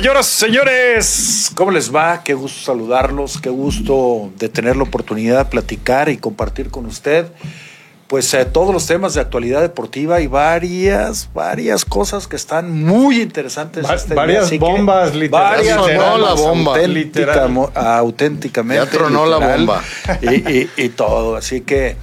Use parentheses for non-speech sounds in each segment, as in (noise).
Señoras, señores, ¿cómo les va? Qué gusto saludarlos, qué gusto de tener la oportunidad de platicar y compartir con usted, pues eh, todos los temas de actualidad deportiva y varias, varias cosas que están muy interesantes. Va- este día. varias que bombas, literal. Varias sonó bombas, la bomba. auténtica- Literal. mo- auténticamente. Ya tronó la literal, bomba. Y, y- y todo. Así que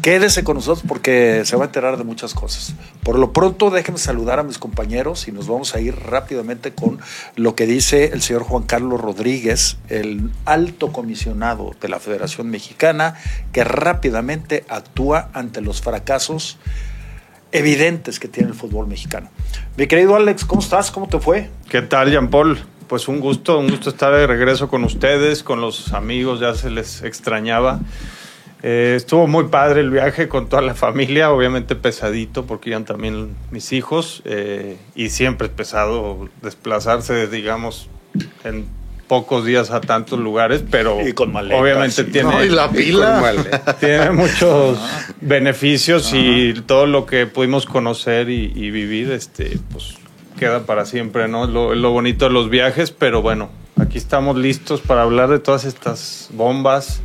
quédese con nosotros porque se va a enterar de muchas cosas. Por lo pronto, déjenme saludar a mis compañeros y nos vamos a ir rápidamente con lo que dice el señor Juan Carlos Rodríguez, el alto comisionado de la Federación Mexicana, que rápidamente actúa ante los fracasos evidentes que tiene el fútbol mexicano. Mi querido Alex, ¿cómo estás? ¿Cómo te fue? ¿Qué tal, Jean Paul? Pues un gusto, un gusto estar de regreso con ustedes, con los amigos, ya se les extrañaba. Eh, estuvo muy padre el viaje con toda la familia, obviamente pesadito porque iban también mis hijos eh, y siempre es pesado desplazarse, digamos, en pocos días a tantos lugares, pero Y con maletas, obviamente sí. tiene, No, y la pila. tiene muchos beneficios y todo lo que pudimos conocer y, y vivir, este, pues queda para siempre, ¿no? Lo, lo bonito de los viajes, pero bueno, aquí estamos listos para hablar de todas estas bombas.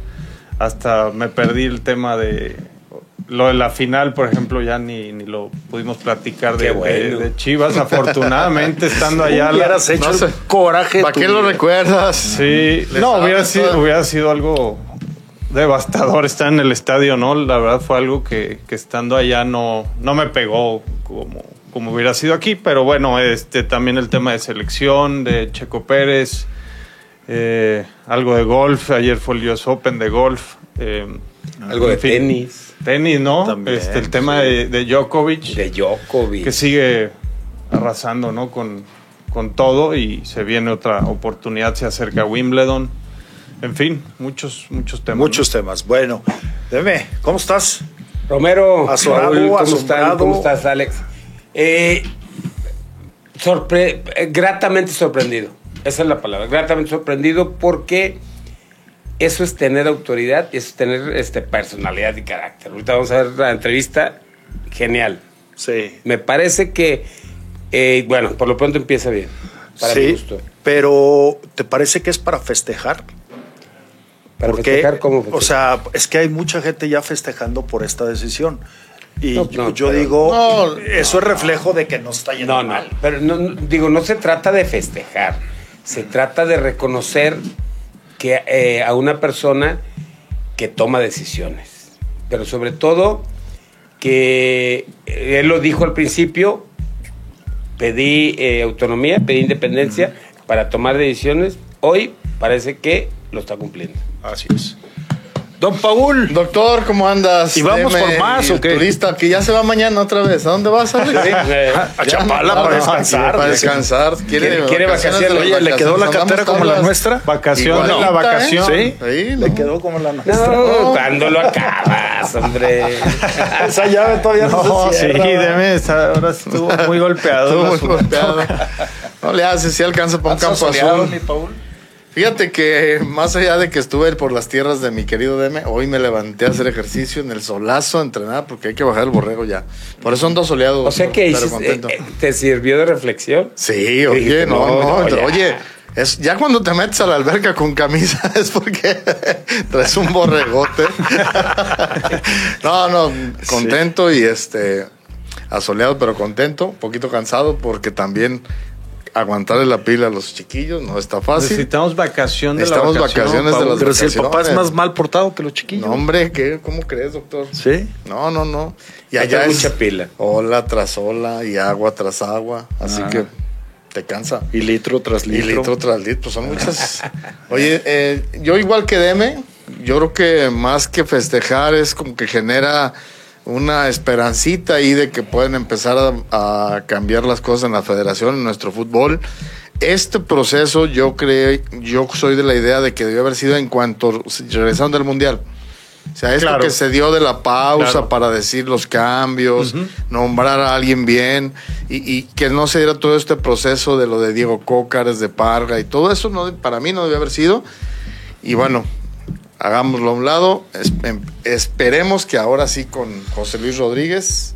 Hasta me perdí el tema de lo de la final, por ejemplo, ya ni, ni lo pudimos platicar de, bueno. de- de Chivas. Afortunadamente, (laughs) estando allá. la- hubieras hecho no sé. el coraje. de ¿Para qué lo recuerdas? Sí, no, hubiera sido, hubiera sido algo devastador estar en el estadio, ¿no? La verdad fue algo que, que estando allá no, no me pegó como, como hubiera sido aquí, pero bueno, este también el tema de selección, de Checo Pérez, eh, algo de golf, ayer fue el US Open de golf. eh, Algo de fin, tenis, Tenis, ¿no? También, este, el tema de, de Djokovic de Djokovic. que sigue arrasando, ¿no? Con, con todo y se viene otra oportunidad, se acerca Wimbledon. En fin, muchos, muchos temas. Muchos temas. Bueno, dime, ¿cómo estás? Romero, Asombrado, Raúl, ¿cómo, asombrado. están? ¿cómo estás, Alex? Eh, sorpre- gratamente sorprendido. Esa es la palabra. Gratamente sorprendido porque eso es tener autoridad y eso es tener este, personalidad y carácter. Ahorita vamos a ver la entrevista. Genial. Sí. Me parece que, eh, bueno, por lo pronto empieza bien. Para mi sí, gusto. pero ¿te parece que es para festejar? Para Porque, festejar, ¿cómo o festejar? sea, es que hay mucha gente ya festejando por esta decisión. Y No, yo, no, yo pero- digo, No, eso es reflejo de que no está yendo No, no, mal. pero no, no, digo, no se trata de festejar, se trata de reconocer que eh, a una persona que toma decisiones, pero sobre todo que eh, él lo dijo al principio, pedí eh, autonomía, pedí independencia para tomar decisiones, hoy parece que lo está cumpliendo. Así es. Don Paul, Doctor, ¿cómo andas? ¿Y vamos por más o qué? Turista que ya se va mañana otra vez. ¿A dónde vas? Eh, a Ya Chapala no, para descansar. Para descansar. Quiere, Quiere- quiere vacaciones. ¿le quedó la cartera como la nuestra? Vacación, Igualita, la vacación. ¿eh? Sí, Ahí, le quedó como la nuestra. no, ¿cuándo lo acabas, hombre? (laughs) Esa llave todavía no, No, se sí, deme, esa- ahora estuvo muy (laughs) golpeado. Estuvo muy golpeado. No le hace, si alcanza para un ¿Estás campo soleado, azul. mi Paul? Fíjate que más allá de que estuve por las tierras de mi querido Deme, hoy me levanté a hacer ejercicio en el solazo, a entrenar, porque hay que bajar el borrego ya. Por eso ando soleado. O sea que contento. eh, eh, te sirvió de reflexión. Sí, oye, Dijiste, no, no, no, no, ya. oye, es, ya cuando te metes a la alberca con camisa (laughs) es porque (laughs) traes un borregote. (laughs) no, no, contento y este, asoleado pero contento, un poquito cansado porque también aguantarle la pila a los chiquillos no está fácil. Necesitamos vacación de Necesitamos la vacación. vacaciones de las Pero si el papá es vacaciones. más mal portado que los chiquillos. No, hombre, ¿qué? ¿cómo crees, doctor? Sí. No, no, no. Y allá es mucha pila. ola tras ola y agua tras agua, así Ah. que te cansa. Y litro tras Y litro. litro tras litro, pues son (laughs) muchas. Oye, eh, yo igual que Deme, yo creo que más que festejar es como que genera una esperancita ahí de que pueden empezar a, a cambiar las cosas en la federación, en nuestro fútbol. Este proceso yo creo, yo soy de la idea de que debió haber sido en cuanto regresando del mundial. O sea, esto Claro. que se dio de la pausa Claro. para decir los cambios, nombrar a alguien bien y, y que no se diera todo este proceso de lo de Diego Cócares, de Parga y todo eso, no, para mí no debe haber sido. Y bueno, hagámoslo a un lado. Em- esperemos que ahora sí con José Luis Rodríguez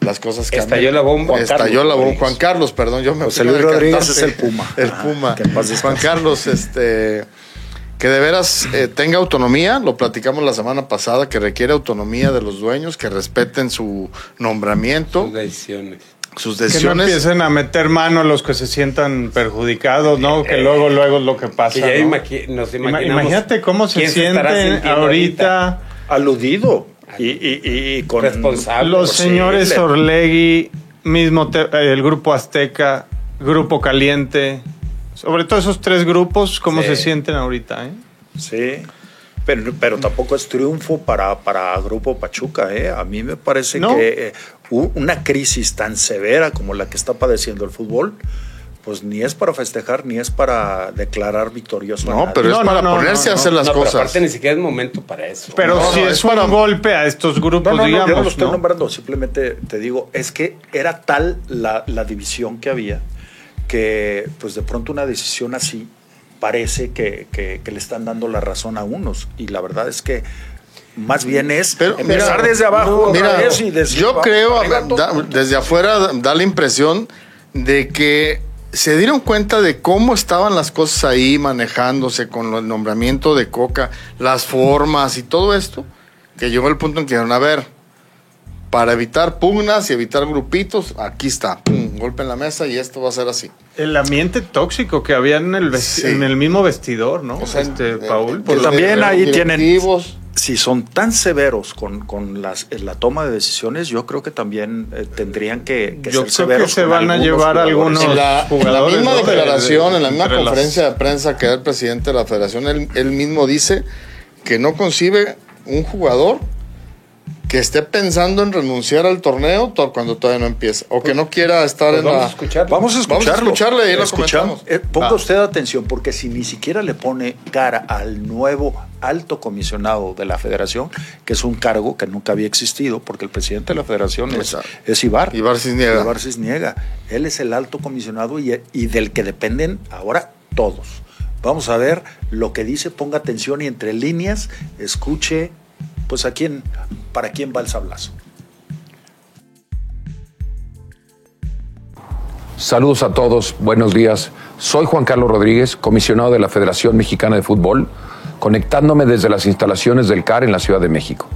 las cosas cambian. Estalló la bomba. Estalló la bomba. Juan Carlos, perdón, yo me José Luis de Rodríguez es el Puma. (laughs) El Ajá, Puma. que. Juan Carlos, este que de veras eh, tenga autonomía, lo platicamos la semana pasada, que requiere autonomía de los dueños, que respeten su nombramiento, Sus decisiones. Sus Que no empiecen a meter mano los que se sientan perjudicados, ¿no? Que luego, luego es lo que pasa. Que ya ¿no? imagi- nos Ima- imaginamos. Imagínate cómo se sienten ahorita Aludido. Y, y- y con Responsable. los posible. señores Orlegui, mismo eh, el grupo Azteca, Grupo Caliente, sobre todo esos tres grupos, ¿cómo Sí. se sienten ahorita? eh? Sí. Pero, pero tampoco es triunfo para, para Grupo Pachuca. ¿eh? A mí me parece No. que eh, una crisis tan severa como la que está padeciendo el fútbol, pues ni es para festejar ni es para declarar victorioso. a No, nadie. pero es no, para no, ponerse no, a hacer no. las no, pero cosas. aparte ni siquiera es momento para eso. Pero No, si no, es, es un para- golpe a estos grupos, No, no, no, digamos. yo no lo estoy ¿no? nombrando, simplemente te digo, es que era tal la, la división que había que pues de pronto una decisión así parece que, que- que le están dando la razón a unos y la verdad es que más bien es Pero, empezar mira, desde abajo Mira, y decir, yo "Vamos creo, arriba da- todos". desde afuera da- da la impresión de que se dieron cuenta de cómo estaban las cosas ahí manejándose con el nombramiento de Coca, las formas y todo esto, que llegó el punto en que dijeron, a ver, para evitar pugnas y evitar grupitos, aquí está, pum, golpe en la mesa y esto va a ser así. El ambiente tóxico que había en el, vesti- Sí. en el mismo vestidor, ¿no? O sea, este, Paul. Pues de- también ahí de tienen- directivos. si son tan severos con, con las, la toma de decisiones, yo creo que también eh, tendrían que, que Yo ser creo que severos se con van a algunos llevar jugadores. algunos- En la, en la jugadores, misma declaración, de- en la misma las- conferencia de prensa que da el presidente de la federación, él, él mismo dice que no concibe un jugador que esté pensando en renunciar al torneo to- cuando todavía no empieza o que no quiera estar Pues en vamos la... a escuchar. Vamos a escucharlo. Vamos a escucharle y lo comentamos. Eh, ponga Va. usted atención, porque si ni siquiera le pone cara al nuevo alto comisionado de la federación, que es un cargo que nunca había existido, porque el presidente de la federación es, es Ibar. Ibar Cisniega. Ibar Cisniega. Él es el alto comisionado y, y del que dependen ahora todos. Vamos a ver lo que dice, ponga atención y entre líneas escuche, pues a quién, para quién va el sablazo. Saludos a todos, buenos días. Soy Juan Carlos Rodríguez, comisionado de la Federación Mexicana de Fútbol, conectándome desde las instalaciones del CAR en la Ciudad de México.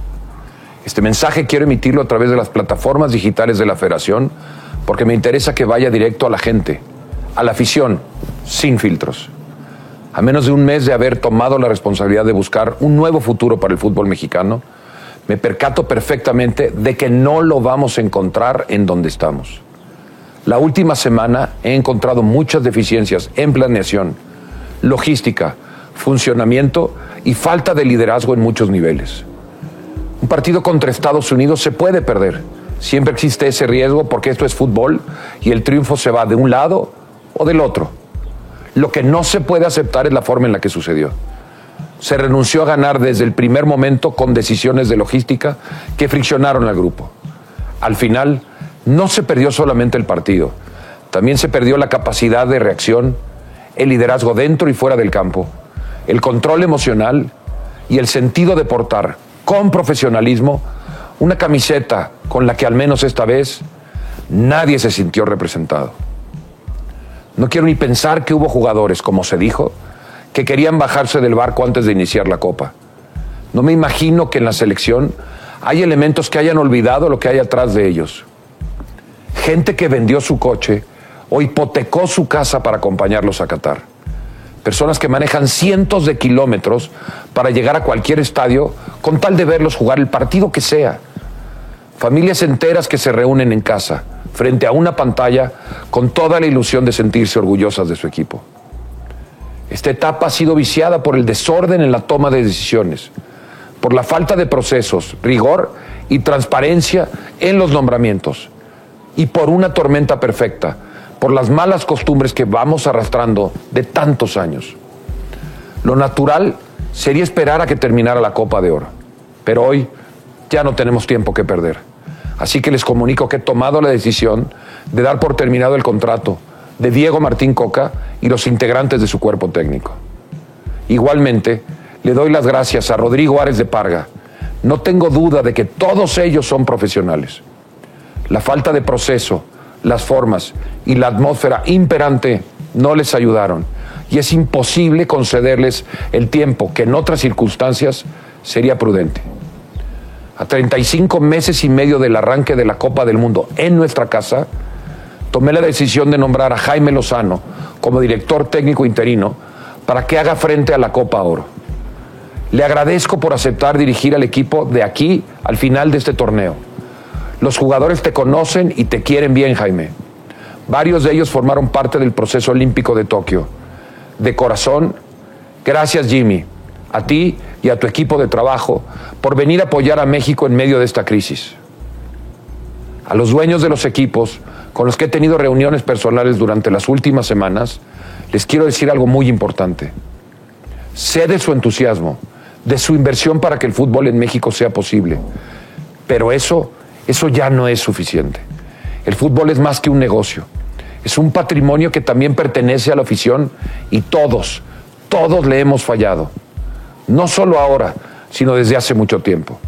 Este mensaje quiero emitirlo a través de las plataformas digitales de la Federación porque me interesa que vaya directo a la gente, a la afición, sin filtros. A menos de un mes de haber tomado la responsabilidad de buscar un nuevo futuro para el fútbol mexicano, me percato perfectamente de que no lo vamos a encontrar en donde estamos. La última semana he encontrado muchas deficiencias en planeación, logística, funcionamiento y falta de liderazgo en muchos niveles. Un partido contra Estados Unidos se puede perder. Siempre existe ese riesgo porque esto es fútbol y el triunfo se va de un lado o del otro. Lo que no se puede aceptar es la forma en la que sucedió. Se renunció a ganar desde el primer momento con decisiones de logística que friccionaron al grupo. Al final, no se perdió solamente el partido, también se perdió la capacidad de reacción, el liderazgo dentro y fuera del campo, el control emocional y el sentido de portar con profesionalismo una camiseta con la que al menos esta vez nadie se sintió representado. No quiero ni pensar que hubo jugadores, como se dijo, que querían bajarse del barco antes de iniciar la copa. No me imagino que en la selección hay elementos que hayan olvidado lo que hay atrás de ellos. Gente que vendió su coche o hipotecó su casa para acompañarlos a Qatar. Personas que manejan cientos de kilómetros para llegar a cualquier estadio con tal de verlos jugar el partido que sea. Familias enteras que se reúnen en casa, frente a una pantalla, con toda la ilusión de sentirse orgullosas de su equipo. Esta etapa ha sido viciada por el desorden en la toma de decisiones, por la falta de procesos, rigor y transparencia en los nombramientos, y por una tormenta perfecta, por las malas costumbres que vamos arrastrando de tantos años. Lo natural sería esperar a que terminara la Copa de Oro, pero hoy ya no tenemos tiempo que perder. Así que les comunico que he tomado la decisión de dar por terminado el contrato de Diego Martín Coca y los integrantes de su cuerpo técnico. Igualmente, le doy las gracias a Rodrigo Ares de Parga. No tengo duda de que todos ellos son profesionales. La falta de proceso, las formas y la atmósfera imperante no les ayudaron y es imposible concederles el tiempo que en otras circunstancias sería prudente. A 35 meses y medio del arranque de la Copa del Mundo en nuestra casa, tomé la decisión de nombrar a Jaime Lozano como director técnico interino para que haga frente a la Copa Oro. Le agradezco por aceptar dirigir al equipo de aquí al final de este torneo. Los jugadores te conocen y te quieren bien, Jaime. Varios de ellos formaron parte del proceso olímpico de Tokio. De corazón, gracias Jimmy, a ti y a tu equipo de trabajo por venir a apoyar a México en medio de esta crisis. A los dueños de los equipos con los que he tenido reuniones personales durante las últimas semanas, les quiero decir algo muy importante. Sé de su entusiasmo, de su inversión para que el fútbol en México sea posible, pero eso, eso ya no es suficiente. El fútbol es más que un negocio. Es un patrimonio que también pertenece a la afición y todos, todos le hemos fallado. No solo ahora, sino desde hace mucho tiempo.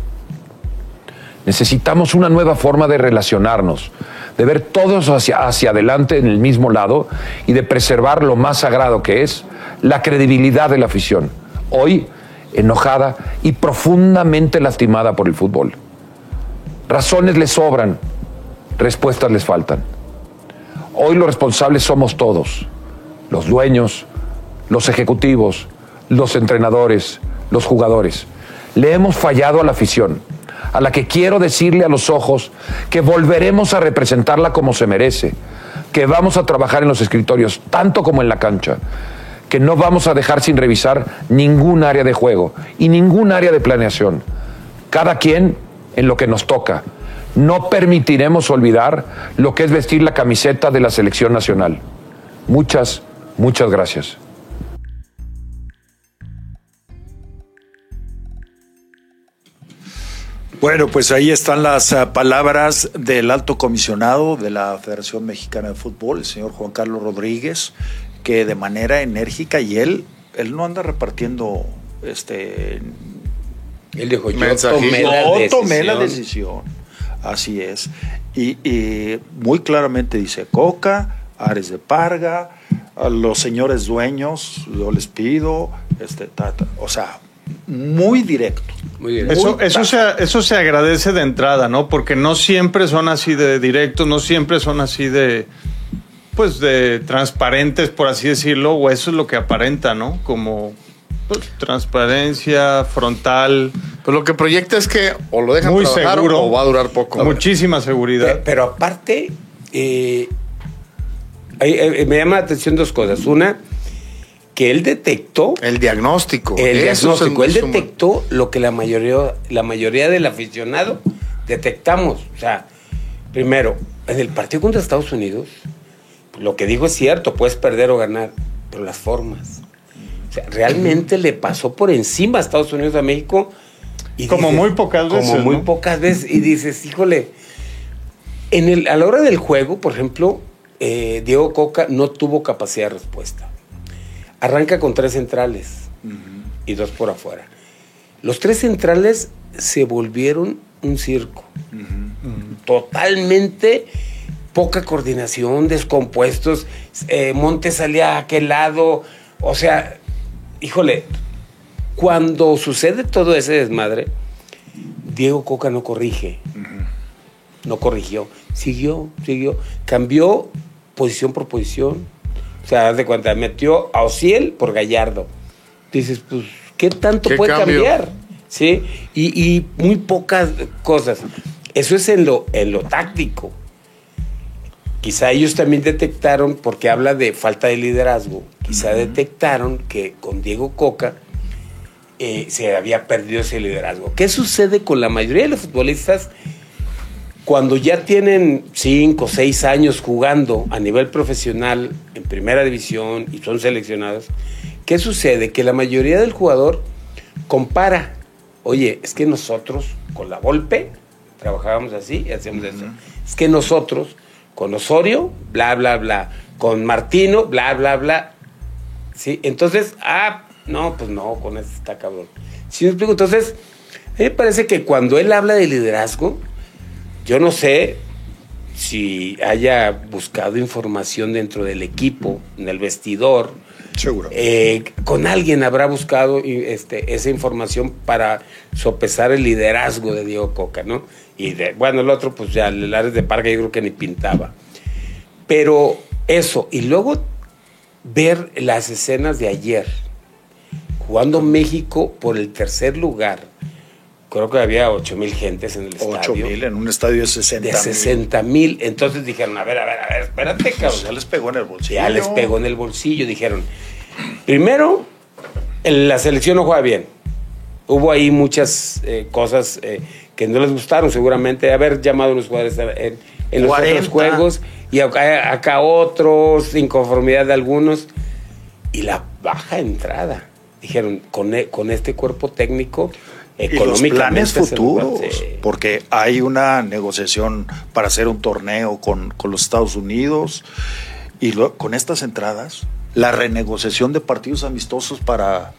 Necesitamos una nueva forma de relacionarnos, de ver todos hacia, hacia adelante en el mismo lado y de preservar lo más sagrado que es la credibilidad de la afición. Hoy, enojada y profundamente lastimada por el fútbol. Razones les sobran, respuestas les faltan. Hoy los responsables somos todos, los dueños, los ejecutivos, los entrenadores, los jugadores. Le hemos fallado a la afición, a la que quiero decirle a los ojos que volveremos a representarla como se merece, que vamos a trabajar en los escritorios tanto como en la cancha, que no vamos a dejar sin revisar ningún área de juego y ningún área de planeación. Cada quien en lo que nos toca. No permitiremos olvidar lo que es vestir la camiseta de la selección nacional. Muchas, muchas gracias. Bueno, pues ahí están las uh, palabras del alto comisionado de la Federación Mexicana de Fútbol, el señor Juan Carlos Rodríguez, que de manera enérgica y él, él no anda repartiendo este Él dijo, yo tomé la no tomé la decisión. Así es. Y, y muy claramente dice Coca, Ares de Parga, a los señores dueños, yo les pido, este, ta, ta. o sea, muy directo. Muy bien. Eso, Muy eso, se, eso se agradece de entrada, ¿no? Porque no siempre son así de directos, no siempre son así de, pues, de transparentes, por así decirlo, o eso es lo que aparenta, ¿no? Como pues, transparencia frontal, Pues lo que proyecta es que o lo dejan muy trabajar seguro. o va a durar poco. Muchísima seguridad. Pero aparte, eh, eh, me llama la atención dos cosas. Una, que él detectó El diagnóstico. el diagnóstico. Él detectó lo que la mayoría, la mayoría del aficionado detectamos. O sea, primero, en el partido contra Estados Unidos, lo que dijo es cierto, puedes perder o ganar, pero las formas. O sea, realmente le pasó por encima a Estados Unidos a México. Y Como muy pocas Como veces, muy ¿no? pocas veces. Y dices, híjole, en el, a la hora del juego, por ejemplo, eh, Diego Coca no tuvo capacidad de respuesta. Arranca con tres centrales y dos por afuera. Los tres centrales se volvieron un circo. Totalmente poca coordinación, descompuestos. eh, Montes salía a aquel lado. O sea, híjole, cuando sucede todo ese desmadre, Diego Coca no corrige. No corrigió. Siguió, siguió. Cambió posición por posición. Sea, haz de cuenta, metió a Ociel por Gallardo. Dices, pues, ¿qué tanto ¿Qué puede cambio? cambiar? ¿Sí? Y, y muy pocas cosas. Eso es en lo, en lo táctico. Quizá ellos también detectaron, porque habla de falta de liderazgo, quizá detectaron que con Diego Coca eh, se había perdido ese liderazgo. ¿Qué sucede con la mayoría de los futbolistas cuando ya tienen cinco o seis años jugando a nivel profesional en primera división y son seleccionados? ¿Qué sucede? Que la mayoría del jugador compara. Oye, es que nosotros con la Volpe trabajábamos así y hacemos eso. Es que nosotros con Osorio, bla, bla, bla. Con Martino, bla, bla, bla. ¿Sí? Entonces, ah, no, pues no, con este está cabrón. ¿Sí me explico? Entonces, a mí me parece que cuando él habla de liderazgo, yo no sé si haya buscado información dentro del equipo, en el vestidor. Seguro. Eh, con alguien habrá buscado este, esa información para sopesar el liderazgo de Diego Coca, ¿no? Y de, bueno, el otro, pues ya, el Ares de Parga yo creo que ni pintaba. Pero eso, y luego ver las escenas de ayer, jugando México por el tercer lugar. Creo que había 8 mil gentes en el 8 estadio. mil en un estadio de 60 De 60 mil. Entonces dijeron, a ver, a ver, a ver, espérate, cabrón. Ya les pegó en el bolsillo. Ya les pegó en el bolsillo. Dijeron, primero, la selección no juega bien. Hubo ahí muchas eh, cosas eh, que no les gustaron, seguramente. Haber llamado a los jugadores en, en los 40. otros juegos y acá, acá otros, inconformidad de algunos. Y la baja entrada. Dijeron, con, e- con este cuerpo técnico, Y los económicamente. planes futuros, sí. porque hay una negociación para hacer un torneo con, con los Estados Unidos y lo- con estas entradas, la renegociación de partidos amistosos para...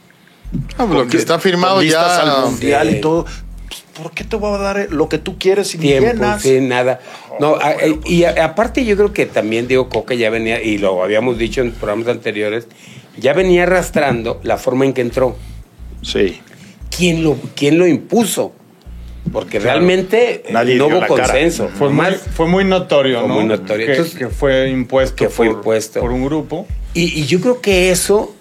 Ah, lo que está firmado ya. al mundial Sí. y todo. Pues, ¿Por qué te voy a dar lo que tú quieres si ni tiempo, llenas? sí, nada. No, a- eh, y a- aparte yo creo que también Diego Coca ya venía, y lo habíamos dicho en programas anteriores, ya venía arrastrando la forma en que entró. Sí. ¿Quién lo, quién lo impuso? Porque realmente eh, Nadie no hubo cara. consenso. Fue muy, fue muy notorio, Fue ¿no? muy notorio. Que, Entonces- que fue impuesto, que fue por, impuesto. por un grupo. y, y yo creo que eso,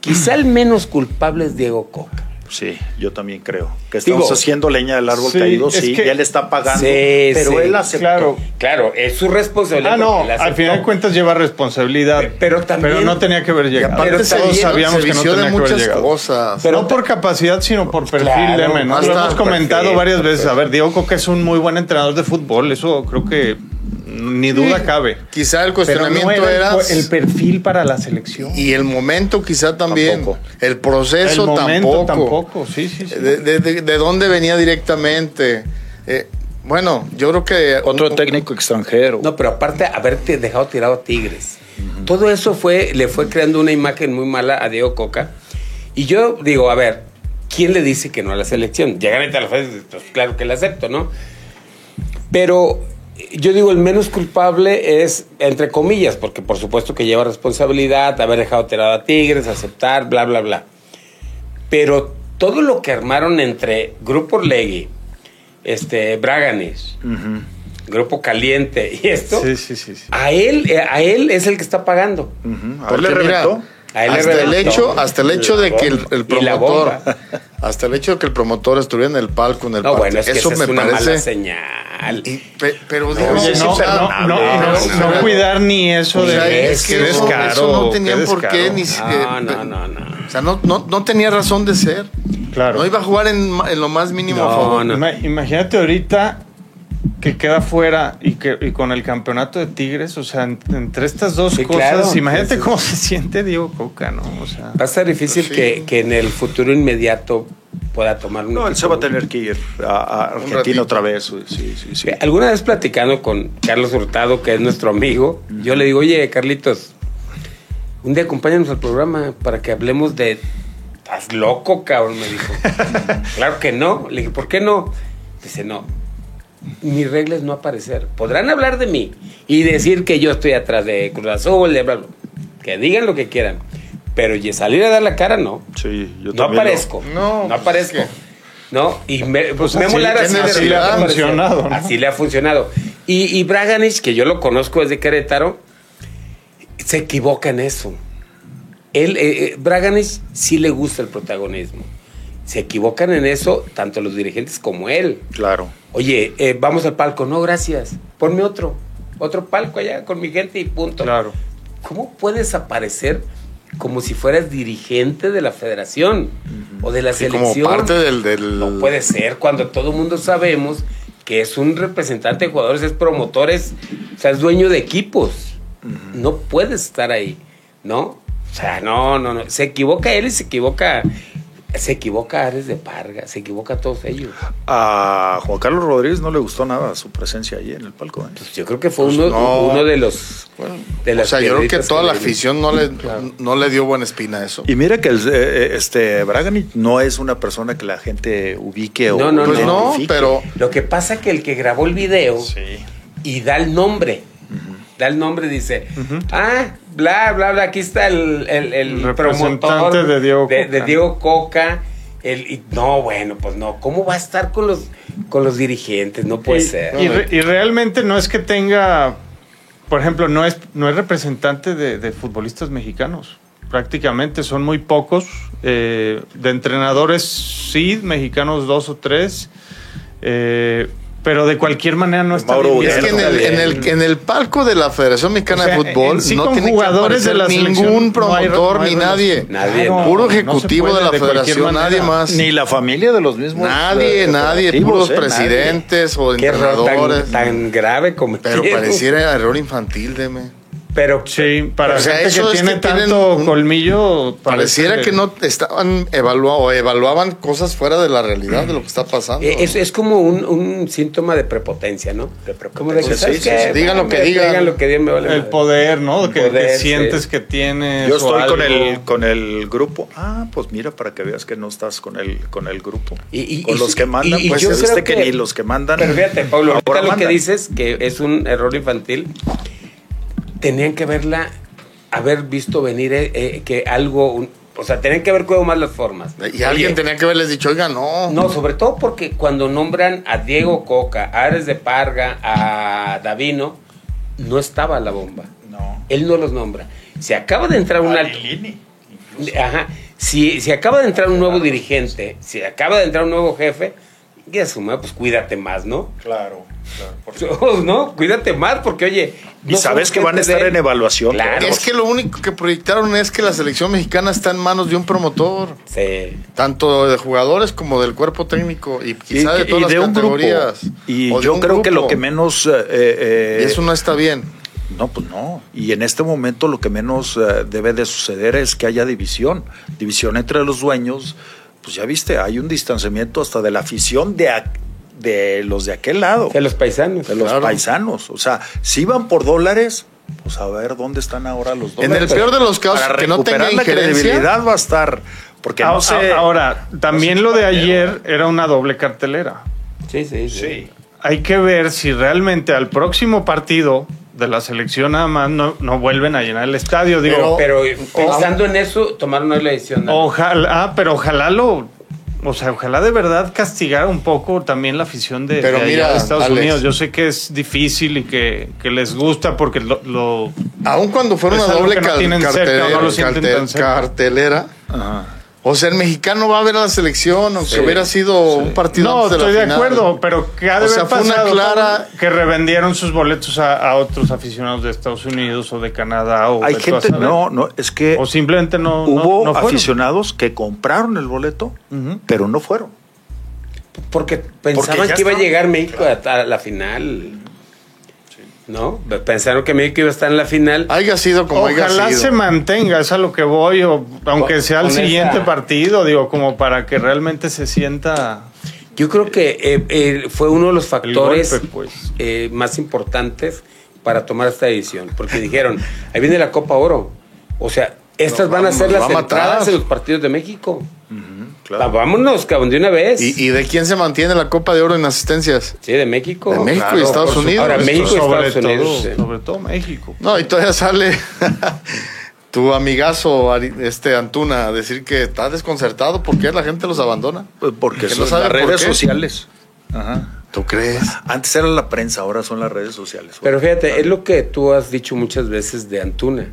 quizá el menos culpable es Diego Coca. Sí, yo también creo. Que estamos Digo, haciendo leña del árbol sí, caído, sí, que- ya le está pagando. Sí, pero sí, él aceptó. claro. Claro, es su responsabilidad. Ah, no, al final de cuentas lleva responsabilidad. Pe- pero también- no tenía que haber Y llegado. aparte Pero Todos sabíamos que no tenía de que haber muchas llegado. cosas. Pero- no por capacidad, sino por perfil Claro, de menos. Lo hemos comentado perfil, varias veces. perfil. A ver, Diego Coca es un muy buen entrenador de fútbol. Eso creo que ni duda cabe. Quizá el Pero no cuestionamiento era el, el perfil para la selección. y el momento quizá también. Tampoco. El proceso el momento tampoco. tampoco. Sí, sí, sí. De, de- de- de dónde venía directamente. Eh, bueno, yo creo que. Otro un- técnico extranjero. No, pero aparte haberte dejado tirado a Tigres. Todo eso fue, le fue creando una imagen muy mala a Diego Coca. Y yo digo, a ver, ¿quién le dice que no a la selección? Llegar a la fase, pues claro que le acepto, ¿no? Pero yo digo, el menos culpable es, entre comillas, porque por supuesto que lleva responsabilidad, haber dejado tirado a Tigres, aceptar, bla, bla, bla. Pero todo lo que armaron entre Grupo Orlegui, este, Braganis. Grupo Caliente y esto, Sí, sí, sí. sí. a él, eh, a él es el que está pagando. A Porque ver, le reventó. Hasta el hecho, hasta el hecho de que el, el promotor, hasta el hecho de que el promotor estuviera en el palco en el No, bueno, es que eso esa me es una mala parece. señal. y- pe- pero Oye, no, o sea, no, no, no, no, no cuidar ni eso o de sea, es es que eso, descaro, eso no qué tenían por qué ni No, eh, no, no, no. O sea, no, no, no tenía razón de ser. Claro. No iba a jugar en, en lo más mínimo a No, favor. no. Ima- Imagínate ahorita que queda fuera y que y con el campeonato de Tigres, o sea, en- entre estas dos Sí, cosas, claro. imagínate cómo (laughs) se siente Diego Coca, ¿no? O sea, Va a ser difícil sí. que, que en el futuro inmediato pueda tomar un No, él se va a tener que ir a. Argentina otra vez. Sí, sí, sí. Alguna vez platicando con Carlos Hurtado, que es nuestro amigo, yo le digo, oye, Carlitos, un día acompáñanos al programa para que hablemos de... Estás loco, cabrón, me dijo. (laughs) claro que no. Le dije, ¿por qué no? Dice, no. Mi regla es no aparecer. Podrán hablar de mí y decir que yo estoy atrás de Cruz Azul, de bla, bla. Que digan lo que quieran. Pero y salir a dar la cara, no. Sí, yo no también aparezco. No, No, pues aparezco. es que- ¿No? Y me, pues Pues así- Lara así de le ha funcionado. ¿no? Así le ha funcionado. Y, y Braganich, que yo lo conozco desde Querétaro, se equivoca en eso. Él, eh, eh, Braganich sí le gusta el protagonismo. Se equivocan en eso tanto los dirigentes como él. Claro. Oye, eh, vamos al palco. No, gracias. Ponme otro. Otro palco allá con mi gente y punto. claro. ¿Cómo puedes aparecer como si fueras dirigente de la federación o de la Sí, como selección? parte del, del- No puede ser cuando todo el mundo sabemos que es un representante de jugadores, es promotores, o sea, es dueño de equipos. No puedes estar ahí, ¿no? O sea, no, no, no. Se equivoca él y se equivoca, se equivoca Ares de Parga, se equivoca todos ellos. A Juan Carlos Rodríguez no le gustó nada su presencia ahí en el palco. ¿eh? Pues yo creo que fue Pues uno, no. uno de los de O sea, yo creo que toda la le- afición no le, no le dio buena espina a eso. Y mira que el, eh, eh, este Braganich no es una persona que la gente ubique o No, no, Pues no, identifique. pero Lo que pasa que el que grabó el video Sí. y da el nombre. Da el nombre, dice, ah, bla, bla, bla, aquí está el, el, el Representante promotor de Diego de, Coca. de Diego Coca. El, y- no, bueno, pues no, ¿cómo va a estar con los, con los dirigentes? No puede y, ser. y re- y realmente no es que tenga, por ejemplo, no es, no es representante de, de futbolistas mexicanos. Prácticamente son muy pocos. eh, de entrenadores, sí, mexicanos dos o tres. eh, pero de cualquier manera no está Mauro bien Es que en el, en, el, en el palco de la Federación Mexicana O sea, de Fútbol sí no tiene jugadores que de la ningún no hay- promotor no hay ni nadie. Nadie, Puro ejecutivo puede de la de Federación, nadie más. Ni la familia de los mismos. Nadie, eh, nadie, puros eh, nadie. presidentes o Qué error entrenadores. tan, tan grave como Pero pareciera error infantil, deme. Pero Sí, para O sea, gente eso que es tiene que tanto colmillo. Pareciera que no estaban evaluando o evaluaban cosas fuera de la realidad de lo que está pasando. Eh, Es, es como un, un síntoma de prepotencia, ¿no? De prepotencia, Como de que, sí. Digan lo que digan. Digan lo que digan, me vale El poder, ¿no? Que, Poder, que sí. sientes que tienes. Yo o estoy con el, con el grupo. Ah, pues mira, para que veas que no estás con el, con el grupo. Y- y- con y- los que mandan, y- y pues yo viste creo que, que- ni los que mandan. Pero fíjate, Pablo, ahorita ahora lo que dices, que es un error infantil, tenían que verla, haber visto venir eh, eh, que algo, un- o sea, tenían que haber cuidado más las formas. Y alguien Oye, tenía que haberles dicho, oiga, no. No, sobre todo porque cuando nombran a Diego Coca, a Ares de Parga, a Davino, no estaba la bomba. No. Él no los nombra. Se acaba de entrar un alto. Lilini. Ajá. Si, si acaba de entrar un nuevo dirigente, si acaba de entrar un nuevo jefe, ya su madre, pues cuídate más, ¿no? Claro, claro. por (laughs) supuesto. No, cuídate más, porque oye. Y no sabes que van a estar de- en evaluación. Claro. Es que lo único que proyectaron es que la selección mexicana está en manos de un promotor, Sí. tanto de jugadores como del cuerpo técnico y Y, quizá de y todas de las un grupo. categorías. Y yo un creo que lo que menos. eh, eh, Y eso no está bien. No, pues no. Y en este momento lo que menos eh, debe de suceder es que haya división. División entre los dueños. Pues ya viste, hay un distanciamiento hasta de la afición de, de los de aquel lado, De los paisanos. de los claro. paisanos. O sea, si van por dólares, pues a ver dónde están ahora los En dólares. el peor de los casos, Para que no tenga recuperar la credibilidad va a estar. Porque Ah, no sé. ah, Ahora, también lo de ayer era una doble cartelera. Sí, sí, sí. Sí. Hay que ver si realmente al próximo partido de la selección nada más no, no vuelven a llenar el estadio. Digo, Pero pensando en eso, tomaron la decisión. ¿no? ojalá, ah, pero ojalá lo, o sea, ojalá de verdad castigar un poco también la afición de, Pero de allá mira, de Estados Alex. Unidos. Yo sé que es difícil y que, que les gusta porque lo, lo- Aun cuando fuera una doble que no cal- tienen cerca, cartelera, no lo sienten cartel- tan cerca. cartelera, Ajá. O sea, el mexicano va a ver a la selección, aunque Sí, hubiera sido un partido no, antes estoy la de final. acuerdo, pero que ha de O sea, haber fue una pasado clara- que revendieron sus boletos a, a otros aficionados de Estados Unidos o de Canadá o Hay de gente, no, no, es que o simplemente no hubo no aficionados que compraron el boleto, pero no fueron. Porque pensaban que iba a llegar México a, a la final. ¿No? Pensaron que México iba a estar en la final. Haya sido como haya Ojalá sido. se mantenga, es a lo que voy, o, aunque sea el siguiente esa- partido, digo, como para que realmente se sienta Yo creo que eh, eh, fue uno de los factores golpe, pues. eh, más importantes para tomar esta decisión. Porque dijeron, ahí viene la Copa Oro. O sea, estas van a ser las va entradas en los partidos de México. Claro. Vámonos, cabrón, de una vez. ¿Y, y de quién se mantiene la Copa de Oro en asistencias? sí, de México. De México claro, y Estados Unidos. Ahora, México y sobre Estados Unidos, todo, sí. sobre todo México. No, y todavía sale (laughs) tu amigazo este Antuna a decir que está desconcertado porque la gente los abandona. Pues Porque no son las por redes qué. sociales. Ajá. ¿Tú crees? Antes era la prensa, ahora son las redes sociales. Pero fíjate, es lo que tú has dicho muchas veces de Antuna.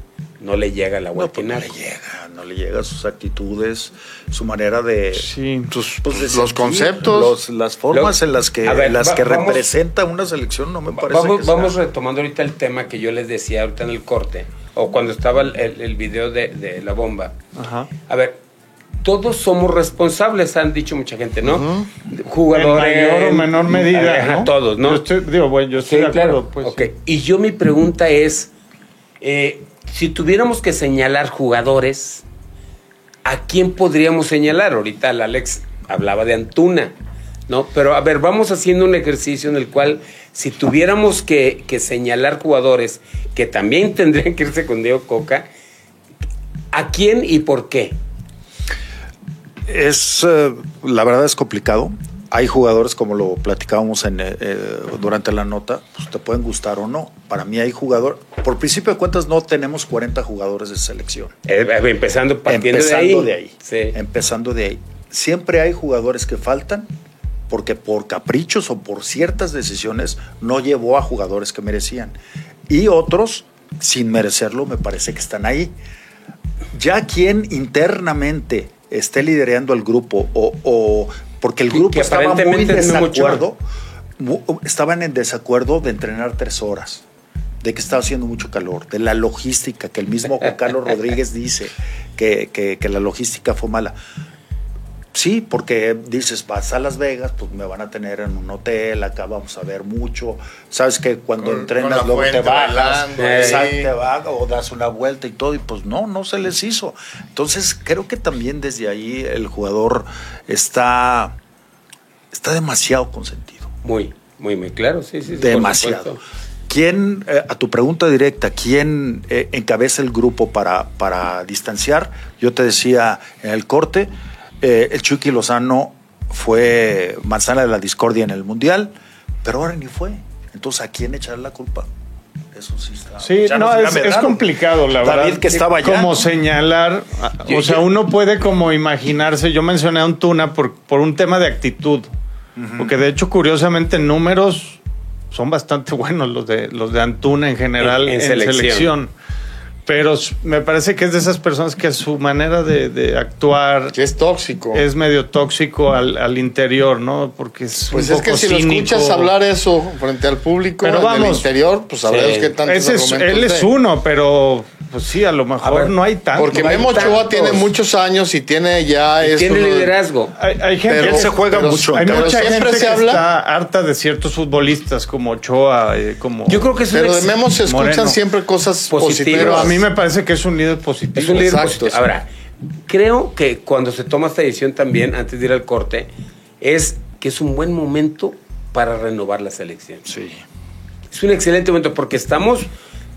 No le llega la no, pues no guatinara. le llega, no le llega sus actitudes, su manera de, Sí. Tus, pues, de los sentir, conceptos. los- las formas Lo- en las que, A ver, en las va- que vamos- representa una selección no me parece Vamos, que sea- vamos retomando ahorita el tema que yo les decía ahorita en el corte, o cuando estaba el, el- el video de, de la bomba. Ajá. A ver, todos somos responsables, han dicho mucha gente, ¿no? En Jugadores. mayor o menor medida. Ajá, ¿no? todos, ¿no? Yo estoy, digo, bueno, yo estoy Sí, de claro. acuerdo, pues. Ok, Y yo mi pregunta es, eh, si tuviéramos que señalar jugadores, ¿a quién podríamos señalar? Ahorita el Alex hablaba de Antuna, ¿no? Pero a ver, vamos haciendo un ejercicio en el cual si tuviéramos que, que señalar jugadores que también (laughs) tendrían que irse con Diego Coca, ¿a quién y por qué? Es, eh, la verdad es complicado. Hay jugadores, como lo platicábamos en, eh, eh, durante la nota, pues te pueden gustar o no. Para mí hay jugadores, por principio de cuentas no tenemos 40 jugadores de selección. Eh, empezando partiendo empezando de de ahí. ahí. Sí. Empezando de ahí. Siempre hay jugadores que faltan porque por caprichos o por ciertas decisiones no llevó a jugadores que merecían. Y otros, sin merecerlo, me parece que están ahí. Ya quien internamente esté liderando el grupo o, o- porque el grupo que estaba muy desacuerdo, estaban en desacuerdo de entrenar tres horas, de que estaba haciendo mucho calor, de la logística, que el mismo Juan Carlos Rodríguez dice que, que- que la logística fue mala. Sí, porque dices, vas a Las Vegas, pues me van a tener en un hotel, acá vamos a ver mucho. Sabes que cuando Con- entrenas con luego te bajas, te bajas o das una vuelta y todo, y pues no, no se les hizo. Entonces creo que también desde ahí el jugador está, está demasiado consentido. Muy, muy, muy claro, sí, sí. demasiado. ¿Quién, eh, a tu pregunta directa, quién eh, encabeza el grupo para, para distanciar? Yo te decía en el corte, eh, el Chucky Lozano fue manzana de la discordia en el Mundial, pero ahora ni fue. Entonces, ¿a quién echar la culpa? Eso sí está. Sí, ya no, nos es, complicado, la verdad. David, que estaba allá. Como señalar, Yo- o sea, yo- uno puede como imaginarse, yo mencioné a un Tuna por, por un tema de actitud, porque de hecho, curiosamente, en números son bastante (laughs) buenos los de, los de Antuna en general En- en, en selección. selección. Pero me parece que es de esas personas que su manera de, de actuar Que es tóxico. es medio tóxico al, al interior, ¿no? Porque es pues un es que si lo escuchas hablar eso frente al público Pero en el vamos. interior, pues sabrás Sí. qué es, argumentos él es uno, pero pues sí, a lo mejor ver, no hay tanto. Porque No Memo Ochoa tiene muchos años y tiene ya Y esto, tiene liderazgo. Hay, hay gente Pero- Él se juega pero- mucho. hay mucha siempre gente se que habla- está harta de ciertos futbolistas como Ochoa, eh, como Yo creo que es un Pero de Memo se escuchan Moreno. siempre cosas positivas. pero a mí me parece que es un líder positivo. Es un líder Exacto, positivo. sí. Ahora, creo que cuando se toma esta decisión también, antes de ir al corte, es que es un buen momento para renovar la selección. Sí. Es un excelente momento porque estamos,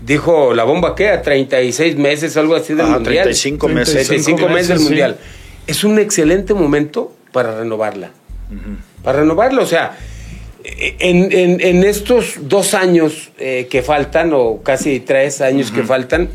dijo la bomba que a 36 meses, algo así del Ah, mundial. 35 meses. 35 meses del sí. mundial. Es un excelente momento para renovarla. Para renovarla, o sea, en, en- en estos dos años eh, que faltan, o casi tres años que faltan,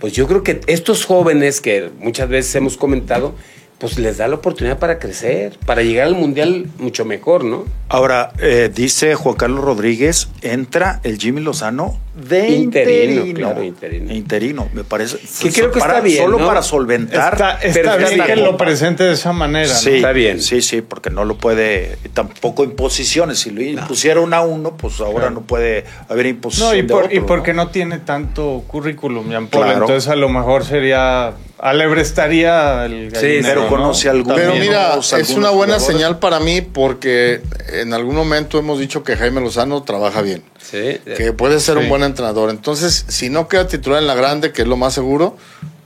pues yo creo que estos jóvenes que muchas veces hemos comentado, pues les da la oportunidad para crecer, para llegar al mundial mucho mejor, ¿no? Ahora, eh, dice Juan Carlos Rodríguez, entra el Jimmy Lozano de Interino, interino. claro, interino. Interino, me parece. Que creo que para- está bien, Solo ¿no? para solventar. Está, está Pero está bien que lo presente de esa manera. ¿no? Sí, Está bien. Sí, sí, porque no lo puede, tampoco imposiciones. Si lo impusieron a uno, pues ahora no puede haber imposición. No, y, de por- otro, y porque ¿no? no tiene tanto currículum, Jean Paul, Claro. entonces a lo mejor sería, alebrestaría el Sí, gallinero, pero ¿no? conoce algún- Pero mira, es una buena jugadores. señal para mí porque en algún momento hemos dicho que Jaime Lozano trabaja bien, Sí. que puede ser un Sí. buen entrenador. Entonces, si no queda titular en la grande, que es lo más seguro,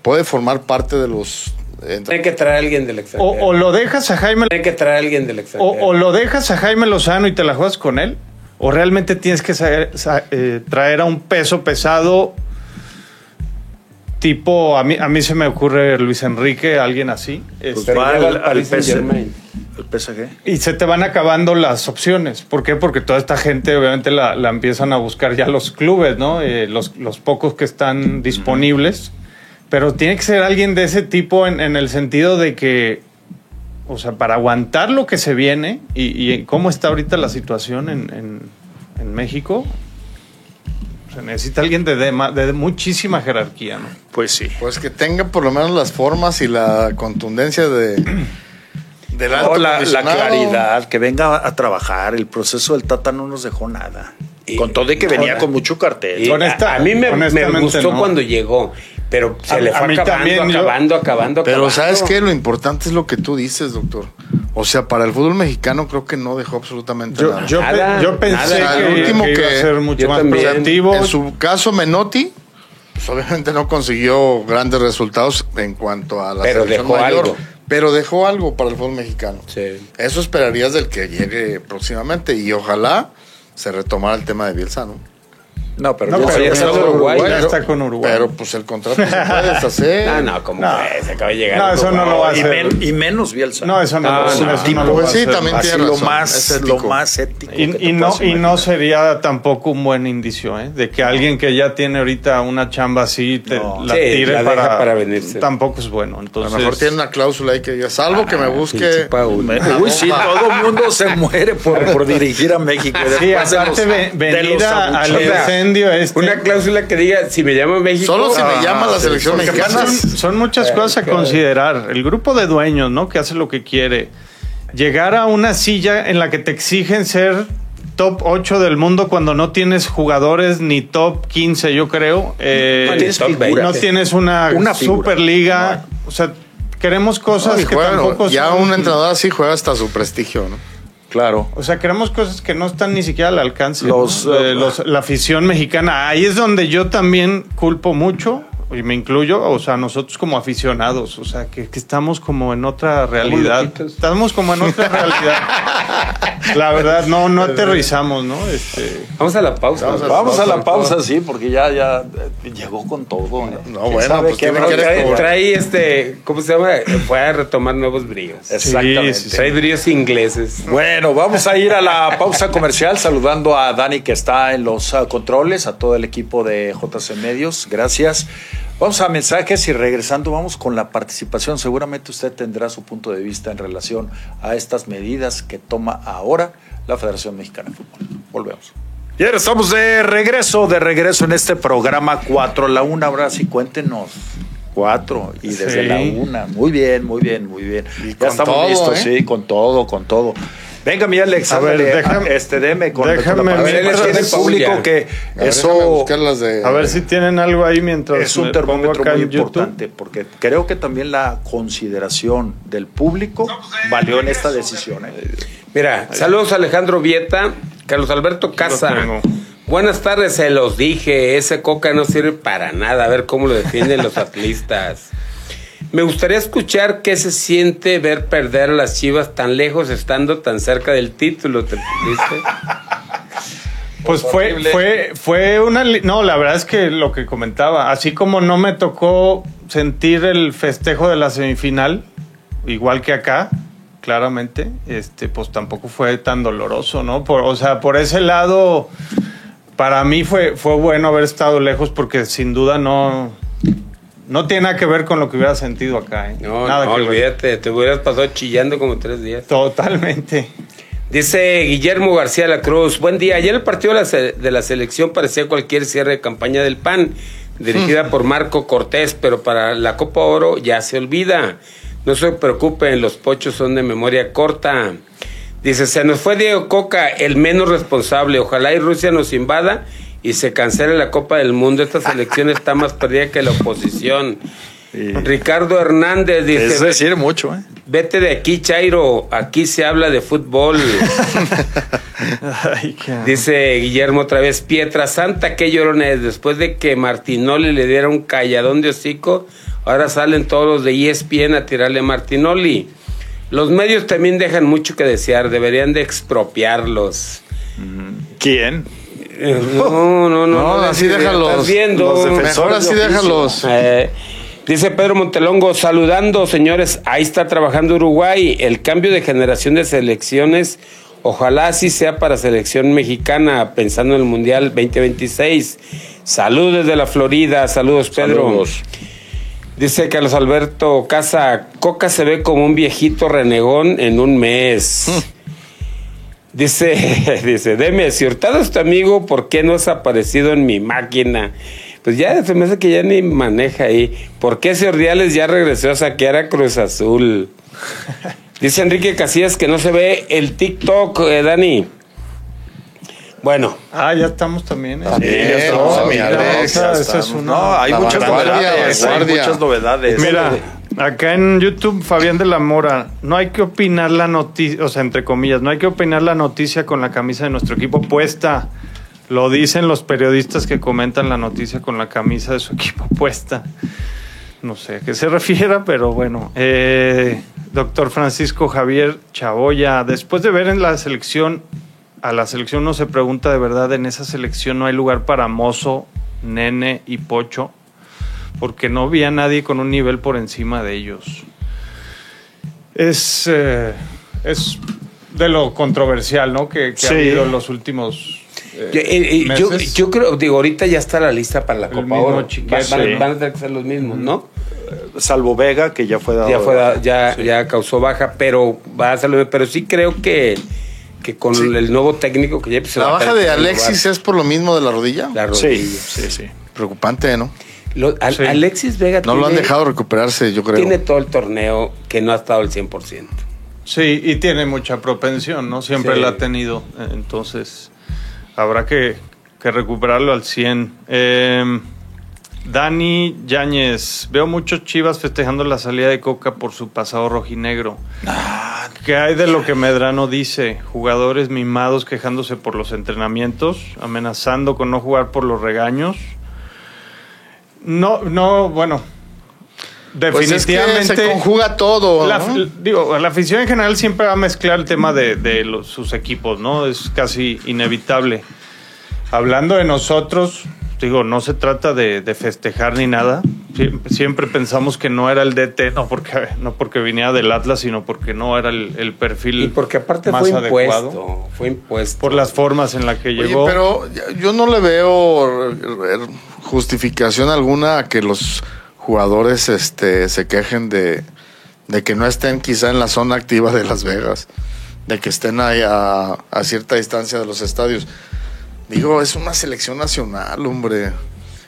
puede formar parte de los entrenadores. que traer a alguien del O, extranjero. o lo dejas a Jaime Tienen que traer a alguien del extranjero. o lo dejas a Jaime Lozano y te la juegas con él, o realmente tienes que saber- sa- eh, traer a un peso pesado tipo, a mí, a mí se me ocurre Luis Enrique, alguien así, Pues este, al, al. El PSG. y se te van acabando las opciones. ¿Por qué? Porque toda esta gente obviamente la, la empiezan a buscar ya los clubes, ¿no? Eh, los, los pocos que están disponibles. Pero tiene que ser alguien de ese tipo en, en el sentido de que, o sea, para aguantar lo que se viene y, y cómo está ahorita la situación en, en- en México, se necesita alguien de, de muchísima jerarquía, ¿no? Pues sí. Pues que tenga por lo menos las formas y la contundencia de del No, alto la, claridad, que venga a trabajar. El proceso del Tata no nos dejó nada. Y- con todo y que venía con mucho cartel. Y Honesta- a, a mí me, me gustó no. cuando llegó, pero se A- le fue acabando, también, yo- acabando, acabando, Pero acabando. ¿sabes qué? Lo importante es lo que tú dices, doctor. O sea, para el fútbol mexicano creo que no dejó absolutamente Yo, nada. yo, pe- Nada, yo pensé nada. que, El último que iba a ser mucho más proactivo. En su caso, Menotti, pues obviamente no consiguió grandes resultados en cuanto a la Pero selección dejó mayor, algo. Pero dejó algo para el fútbol mexicano. Sí. Eso esperarías del que llegue próximamente y ojalá se retomara el tema de Bielsa, ¿no? No, pero No, ya pero ya está con Uruguay, ya Pero- está con Uruguay. Pero pues el contrato se puede deshacer. Ah, (laughs) no, como No. que se acaba de llegar. No, eso no lo va a y, hacer. men- y menos Bielsa. no, eso no, Ah, lo- no. eso Tipo, no lo va a pues sí, hacer. también Así tiene lo razón, más, es ético. lo más ético. Y, no, y no sería tampoco un buen indicio, ¿eh? De que alguien que ya tiene ahorita una chamba así te No. la Sí, tire la para, para venirse. Tampoco es bueno. A Entonces, lo mejor tiene una cláusula ahí que diga, salvo que me busque. pinche Paul. Uy, sí, todo el mundo se muere por, por dirigir a México. Sí, aparte venir a- este. Una cláusula que diga, si me llama México... Solo si me ah, llama la selección mexicana. Son, son muchas cosas a considerar. El grupo de dueños, ¿no? Que hace lo que quiere. Llegar a una silla en la que te exigen ser top 8 del mundo cuando no tienes jugadores ni top 15, yo creo. Eh, No tienes no top 20. tienes una, Una superliga. O sea, queremos cosas No, que juega- tampoco ya son- un entrenador así juega hasta su prestigio, ¿no? Claro. O sea, queremos cosas que no están ni siquiera al alcance. Los, ¿no? Eh, eh, los- la afición mexicana. Ahí es donde yo también culpo mucho, y me incluyo, o sea, nosotros como aficionados, o sea, que, que estamos como en otra realidad. Estamos como en otra (laughs) realidad. La verdad, no, no aterrizamos, ¿no? Este, Vamos a la pausa. Vamos a- Vamos a la pausa, sí, porque ya, ya eh, llegó con todo. ¿eh? No, ¿Quién bueno, sabe pues qué? Trae, trae este, ¿cómo se llama? Fue a retomar nuevos bríos. Exactamente. Sí, sí, Trae bríos ingleses. Bueno, vamos a ir a la pausa comercial saludando a Dani que está en los ah, controles, a todo el equipo de JC Medios. Gracias. Vamos a mensajes y regresando vamos con la participación. Seguramente usted tendrá su punto de vista en relación a estas medidas que toma ahora la Federación Mexicana de Fútbol. Volvemos. Y ahora estamos de regreso, de regreso en este programa 4 a la 1. Ahora sí, cuéntenos. 4 y desde Sí. la 1. Muy bien, muy bien, muy bien. Y ya con estamos todo, listos, ¿eh? sí, con todo, con todo. Venga, mi Alex, A ver, déjame- a- este, deme con déjame la- ver, tiene el público que A ver, eso buscar las de- a ver si tienen algo ahí mientras es un termómetro muy importante, porque creo que también la consideración del público valió en esta decisión. ¿eh? Mira, saludos a Alejandro Vieta, Carlos Alberto Casa. Buenas tardes, se los dije, ese coca no sirve para nada, a ver cómo lo defienden los atlistas. Me gustaría escuchar qué se siente ver perder a las Chivas tan lejos estando tan cerca del título, ¿te ¿viste? (laughs) Pues fue, fue, fue una... No, la verdad es que lo que comentaba, así como no me tocó sentir el festejo de la semifinal, igual que acá, claramente, este, pues tampoco fue tan doloroso, ¿no? Por, o sea, por ese lado, para mí fue, fue bueno haber estado lejos porque sin duda no... No tiene nada que ver con lo que hubiera sentido acá, ¿eh? No, nada no, que ver. olvídate, te hubieras pasado chillando como tres días. Totalmente. Dice Guillermo García La Cruz, buen día. Ayer el partido de la, se- de la selección parecía cualquier cierre de campaña del PAN, dirigida por Marco Cortés, pero para la Copa Oro ya se olvida. No se preocupen, los pochos son de memoria corta. Dice, se nos fue Diego Coca, el menos responsable. Ojalá y Rusia nos invada y se cancele la Copa del Mundo. Esta (laughs) selección está más perdida que la oposición. Ricardo Hernández dice... Es decir, mucho. ¿eh? Vete de aquí, Chairo. Aquí se habla de fútbol. (laughs) Ay, Dice Guillermo otra vez, Pietra Santa, qué llorona es. Después de que Martinoli le diera un calladón de hocico, ahora salen todos los de ESPN a tirarle a Martinoli. Los medios también dejan mucho que desear, deberían de expropiarlos. ¿Quién? No, no, no. No, así ¿estás déjalos. de oficio. déjalos. Eh, dice Pedro Montelongo, saludando, señores. Ahí está trabajando Uruguay. El cambio de generación de selecciones, ojalá así sea para selección mexicana, pensando en el Mundial 2026. Saludos desde la Florida. Saludos, Pedro. Saludos. Dice Carlos Alberto Casa, Coca se ve como un viejito renegón en un mes. Dice, (laughs) dice, deme, si Hurtado es tu amigo, ¿por qué no has aparecido en mi máquina? Pues ya se me hace que ya ni maneja ahí. ¿Por qué ese Ordiales ya regresó a saquear a Cruz Azul? (laughs) Dice Enrique Casillas que no se ve el TikTok, eh, Dani. Bueno, Ah, ya estamos también. ¿eh? Sí, ya estamos, No, mi mira, Alex, esa- Ya esa estamos. es una- No, hay muchas novedades. Hay muchas novedades. Mira, acá en YouTube, Fabián de la Mora, no hay que opinar la noticia, o sea, entre comillas, no hay que opinar la noticia con la camisa de nuestro equipo puesta. Lo dicen los periodistas que comentan la noticia con la camisa de su equipo puesta. No sé a qué se refiera, pero bueno. Eh, doctor Francisco Javier Chaboya, después de ver en la selección a la selección uno se pregunta de verdad, en esa selección no hay lugar para Mozo, Nene y Pocho, porque no vi a nadie con un nivel por encima de ellos. Es, eh, es de lo controversial, ¿no? Que, que Sí. ha habido en los últimos eh, Yo, eh, yo- creo, digo, ahorita ya está la lista para la El Copa Oro. Chiquete. Va- van, Sí. van a tener que ser los mismos, ¿no? Salvo Vega, que ya fue dado. Ya fue, da- ya, Sí. ya causó baja, pero va a ser, pero sí creo que, que con Sí. el nuevo técnico que ya se La baja de Alexis es por lo mismo de la rodilla. la Sí, rodilla. sí, sí. Preocupante, ¿no? Lo- Al- Sí. Alexis Vega No lo han tiene- dejado recuperarse, yo creo. Tiene todo el torneo que no ha estado al 100%. Sí, y tiene mucha propensión, ¿no? Siempre Sí. la ha tenido. eh, Entonces, habrá que, que recuperarlo al 100. Eh, Dani Yáñez, veo muchos chivas festejando la salida de Coca por su pasado rojinegro. ¿Qué hay de lo que Medrano dice? Jugadores mimados quejándose por los entrenamientos, amenazando con no jugar por los regaños. No, no, bueno. Pues es que Definitivamente. se conjuga todo. La, ¿no? digo, la afición en general siempre va a mezclar el tema de, de los- sus equipos, ¿no? Es casi inevitable. Hablando de nosotros, digo, no se trata de, de festejar ni nada. Siempre, siempre pensamos que no era el DT, no porque, no porque viniera del Atlas, sino porque no era el, el perfil Y porque aparte más fue adecuado. impuesto. Fue impuesto. Por las formas en las que Oye, llegó. pero yo no le veo justificación alguna a que los jugadores este, se quejen de, de que no estén quizá en la zona activa de Las Vegas, de que estén ahí a, a cierta distancia de los estadios. Digo, es una selección nacional, hombre.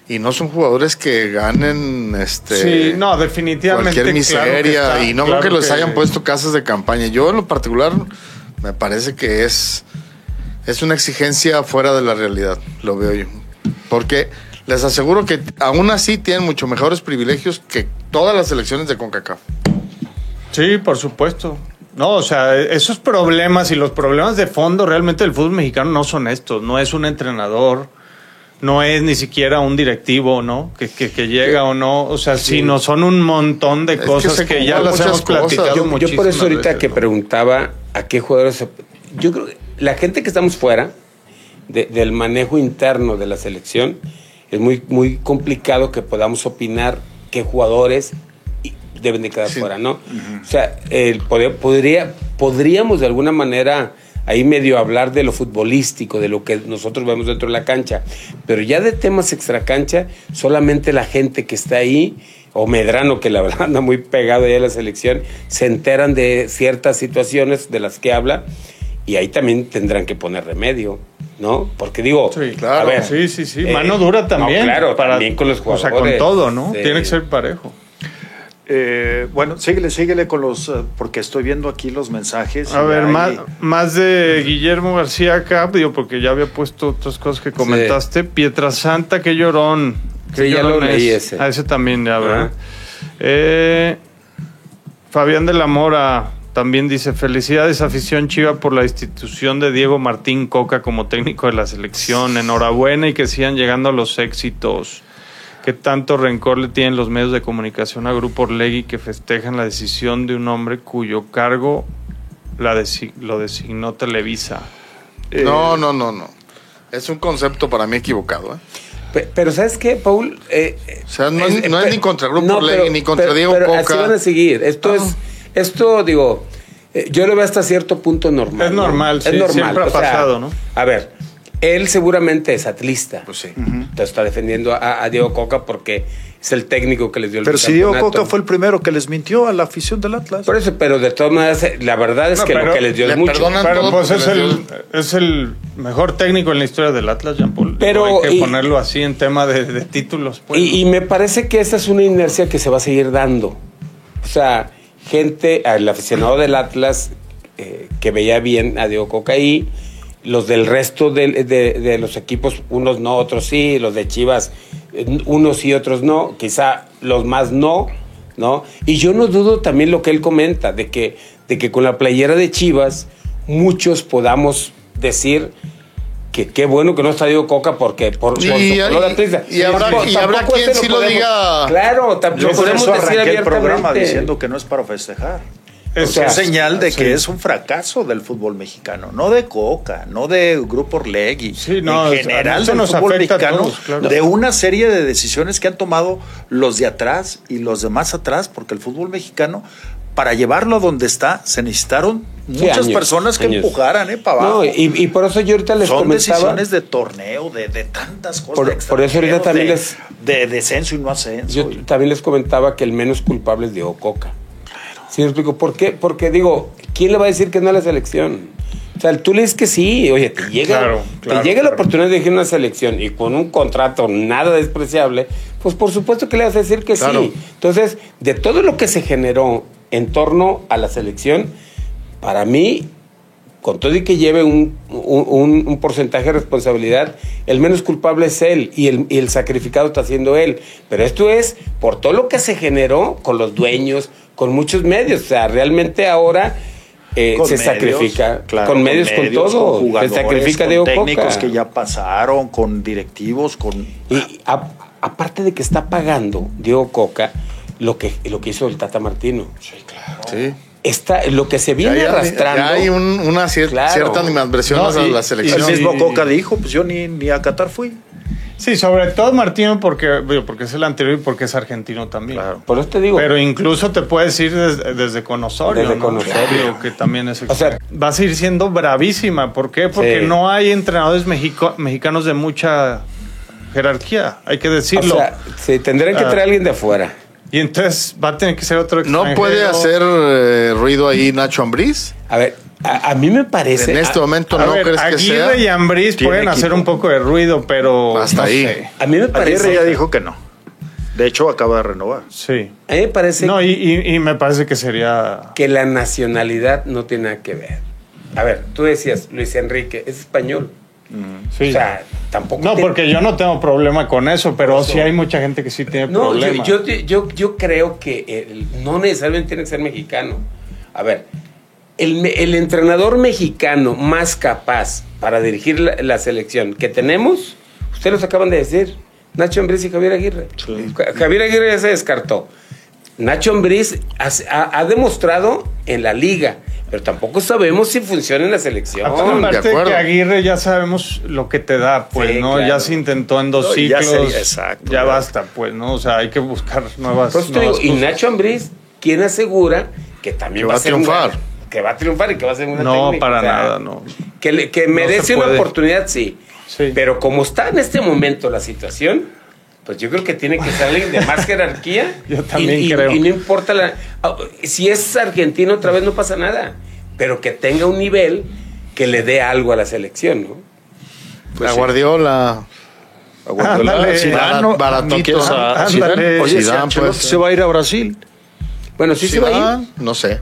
Y no son jugadores que ganen este sí, no, definitivamente. cualquier claro miseria. está, y no claro creo que les que- hayan puesto casas de campaña. Yo en lo particular me parece que es, es una exigencia fuera de la realidad, lo veo yo. Porque les aseguro que aún así tienen mucho mejores privilegios que todas las selecciones de CONCACAF. Sí, por supuesto. No, o sea, esos problemas y los problemas de fondo realmente del fútbol mexicano no son estos. No es un entrenador, no es ni siquiera un directivo, ¿no? Que, que, que llega o no. O sea, sino son un montón de cosas que, ya las hemos cosas. platicado Yo- yo, por eso ahorita veces, que ¿no? preguntaba a qué jugadores... se- Yo creo que la gente que estamos fuera de- del manejo interno de la selección, es muy, muy complicado que podamos opinar qué jugadores deben de quedar Sí. fuera, ¿no? O sea, el poder- podría, podríamos de alguna manera ahí medio hablar de lo futbolístico, de lo que nosotros vemos dentro de la cancha, pero ya de temas extracancha, solamente la gente que está ahí, o Medrano, que la (laughs) verdad anda muy pegado ahí a la selección, se enteran de ciertas situaciones de las que habla, y ahí también tendrán que poner remedio, ¿no? Porque digo, Sí, claro. a ver, Sí, sí, sí. eh, Mano dura también. no, claro, también con los O sea, con jugadores. todo, ¿no? Sí. Tiene que ser parejo. Eh, bueno, síguele, síguele con los. eh, porque estoy viendo aquí los mensajes. A ver, hay- más, más de Guillermo García acá, digo, porque ya había puesto otras cosas que comentaste. Pietrasanta, qué llorón. Qué Sí, ya llorón lo leí es. ese. Ah, ese también, ya, ¿verdad? Eh, Fabián de la Mora también dice: Felicidades, afición chiva, por la institución de Diego Martín Coca como técnico de la selección. Enhorabuena y que sigan llegando a los éxitos. ¿Qué tanto rencor le tienen los medios de comunicación a Grupo Orlegui que festejan la decisión de un hombre cuyo cargo la desi- lo designó Televisa? eh, No, no, no, no. Es un concepto para mí equivocado. ¿eh? Pe- Pero ¿sabes qué, Paul? Eh, eh, O sea, no es- no es ni contra Grupo Orlegui, ni contra Diego pero Coca. Así van a seguir. Esto Ah. es, esto digo, eh, yo lo veo hasta cierto punto normal. Es ¿no? normal, sí, siempre ha o sea, pasado, ¿no? A ver, él seguramente es atlista. Pues sí. Entonces está defendiendo a, a Diego Coca porque es el técnico que les dio el Pero si Diego. Coca fue el primero que les mintió a la afición del Atlas. Por eso, pero de todas maneras, eh, la verdad es No, que lo que les dio le es mucho. perdonan Pero todo pues es el, es el mejor técnico en la historia del Atlas, Jean Paul. Pero, hay que y- ponerlo así en tema de, de títulos. Pues, Y, y me parece que esa es una inercia que se va a seguir dando. O sea, gente, el aficionado del Atlas eh, que veía bien a Diego Coca ahí, los del resto del- de, de los equipos, unos no, otros sí, los de Chivas, eh, unos sí, otros no, quizá los más no, ¿no? Y yo no dudo también lo que él comenta, de que, de que con la playera de Chivas muchos podamos decir que qué bueno que no está Diego Coca porque por, por Y y habrá- Tampoco- y habrá tampoco quien sí lo podemos- diga. Claro, tam- Yo lo podemos decir el programa diciendo que no es para festejar. Es- Es, sea, señal de sí. que es un fracaso del fútbol mexicano, no de Coca, no de Grupo Orlegui, Sí, no, en es- general del nos fútbol mexicano, todos, claro. de una serie de decisiones que han tomado los de atrás y los de más atrás, porque el fútbol mexicano, para llevarlo a donde está, se necesitaron Sí, muchas años, personas que años. empujaran eh, para abajo. No, y, y por eso yo ahorita les Son comentaba. decisiones de torneo, de, de tantas cosas. Por- de por eso ahorita también de, les- de descenso y no ascenso. Yo y- también les comentaba que el menos culpable es Diego Coca. ¿Sí me explico? ¿Por qué? Porque digo, ¿quién le va a decir que no a la selección? O sea, tú le dices que sí, oye, te llega, Claro, claro, te llega la claro. oportunidad de dirigir una selección y con un contrato nada despreciable, pues por supuesto que le vas a decir que Claro. sí. Entonces, de todo lo que se generó en torno a la selección, para mí, con todo y que lleve un, un- porcentaje de responsabilidad, el menos culpable es él y el, y el sacrificado está siendo él. Pero esto es por todo lo que se generó con los dueños, con muchos medios. O sea, realmente ahora eh, se medios, sacrifica. claro, con medios, con, todo. con se sacrifica Diego técnicos Coca. que ya pasaron, con directivos, con Y a- aparte de que está pagando Diego Coca lo que, lo que hizo el Tata Martino. Sí. Está, lo que se Ya viene hay, arrastrando. ya hay un- una cier- Claro. cierta animadversión No, a la y selección. el Sí. mismo Coca dijo, pues yo ni, ni a Qatar fui. Sí, sobre todo Martino porque, porque es el anterior y porque es argentino también. Claro. Por eso te digo. Pero incluso te puedes ir desde, desde con Osorio, Desde ¿no? con Osorio. Digo, que también es O sea- vas a ir siendo bravísima. ¿Por qué? Porque Sí. no hay entrenadores mexico- mexicanos de mucha jerarquía, hay que o decirlo. sea, se tendrían que Ah. traer a alguien de afuera. Y entonces va a tener que ser otro ¿No extranjero. puede hacer eh, ruido ahí Nacho Ambriz? A ver, a, a mí me parece. En este a- momento A no ver, crees que Aguirre sea. y Ambriz pueden hacer un poco de ruido, pero Hasta no ahí. sé. A mí me parece. Aguirre ya dijo que no. De hecho, acaba de renovar. Sí. A mí me parece No, y, y- y me parece que sería que la nacionalidad no tiene nada que ver. A ver, tú decías, Luis Enrique, es español. Sí. O sea, tampoco. no, porque yo no tengo problema con eso, pero Eso. sí hay mucha gente que sí tiene No, yo, problemas. yo, yo, yo creo que el- no necesariamente tiene que ser mexicano. A ver, el, el entrenador mexicano más capaz para dirigir la, la selección que tenemos, ustedes los acaban de decir, Nacho Ambriz y Javier Aguirre. Ja- Javier Aguirre ya se descartó. Nacho Ambriz ha, ha demostrado en la liga, pero tampoco sabemos si funciona en la selección. Aparte de que Aguirre ya sabemos lo que te da, pues, Sí, ¿no? claro. Ya se intentó en dos No, ya ciclos. sería- exacto, ya ya. basta, pues, ¿no? O sea, hay que buscar nuevas, digo, y cosas. Nacho Ambriz, ¿quién asegura que también Que va, va a triunfar. que va a triunfar y que va a ser una No, técnica, para o sea, nada, no. Que, le- que merece una oportunidad, sí. Sí. Pero como está en este momento la situación, pues yo creo que tiene que ser alguien de más (laughs) jerarquía. Yo también y, y- creo. Y no importa la. ah, Si es argentino, otra vez no pasa nada. Pero que tenga un nivel que le dé algo a la selección, ¿no? la Guardiola. A Guardiola, Ándale. Zidane, no, Baratito. ¿no quieres a- a Ándale. Zidane? Oye, si Zidane, pues. se va a ir a Brasil. Bueno, sí se va a ir. No sé.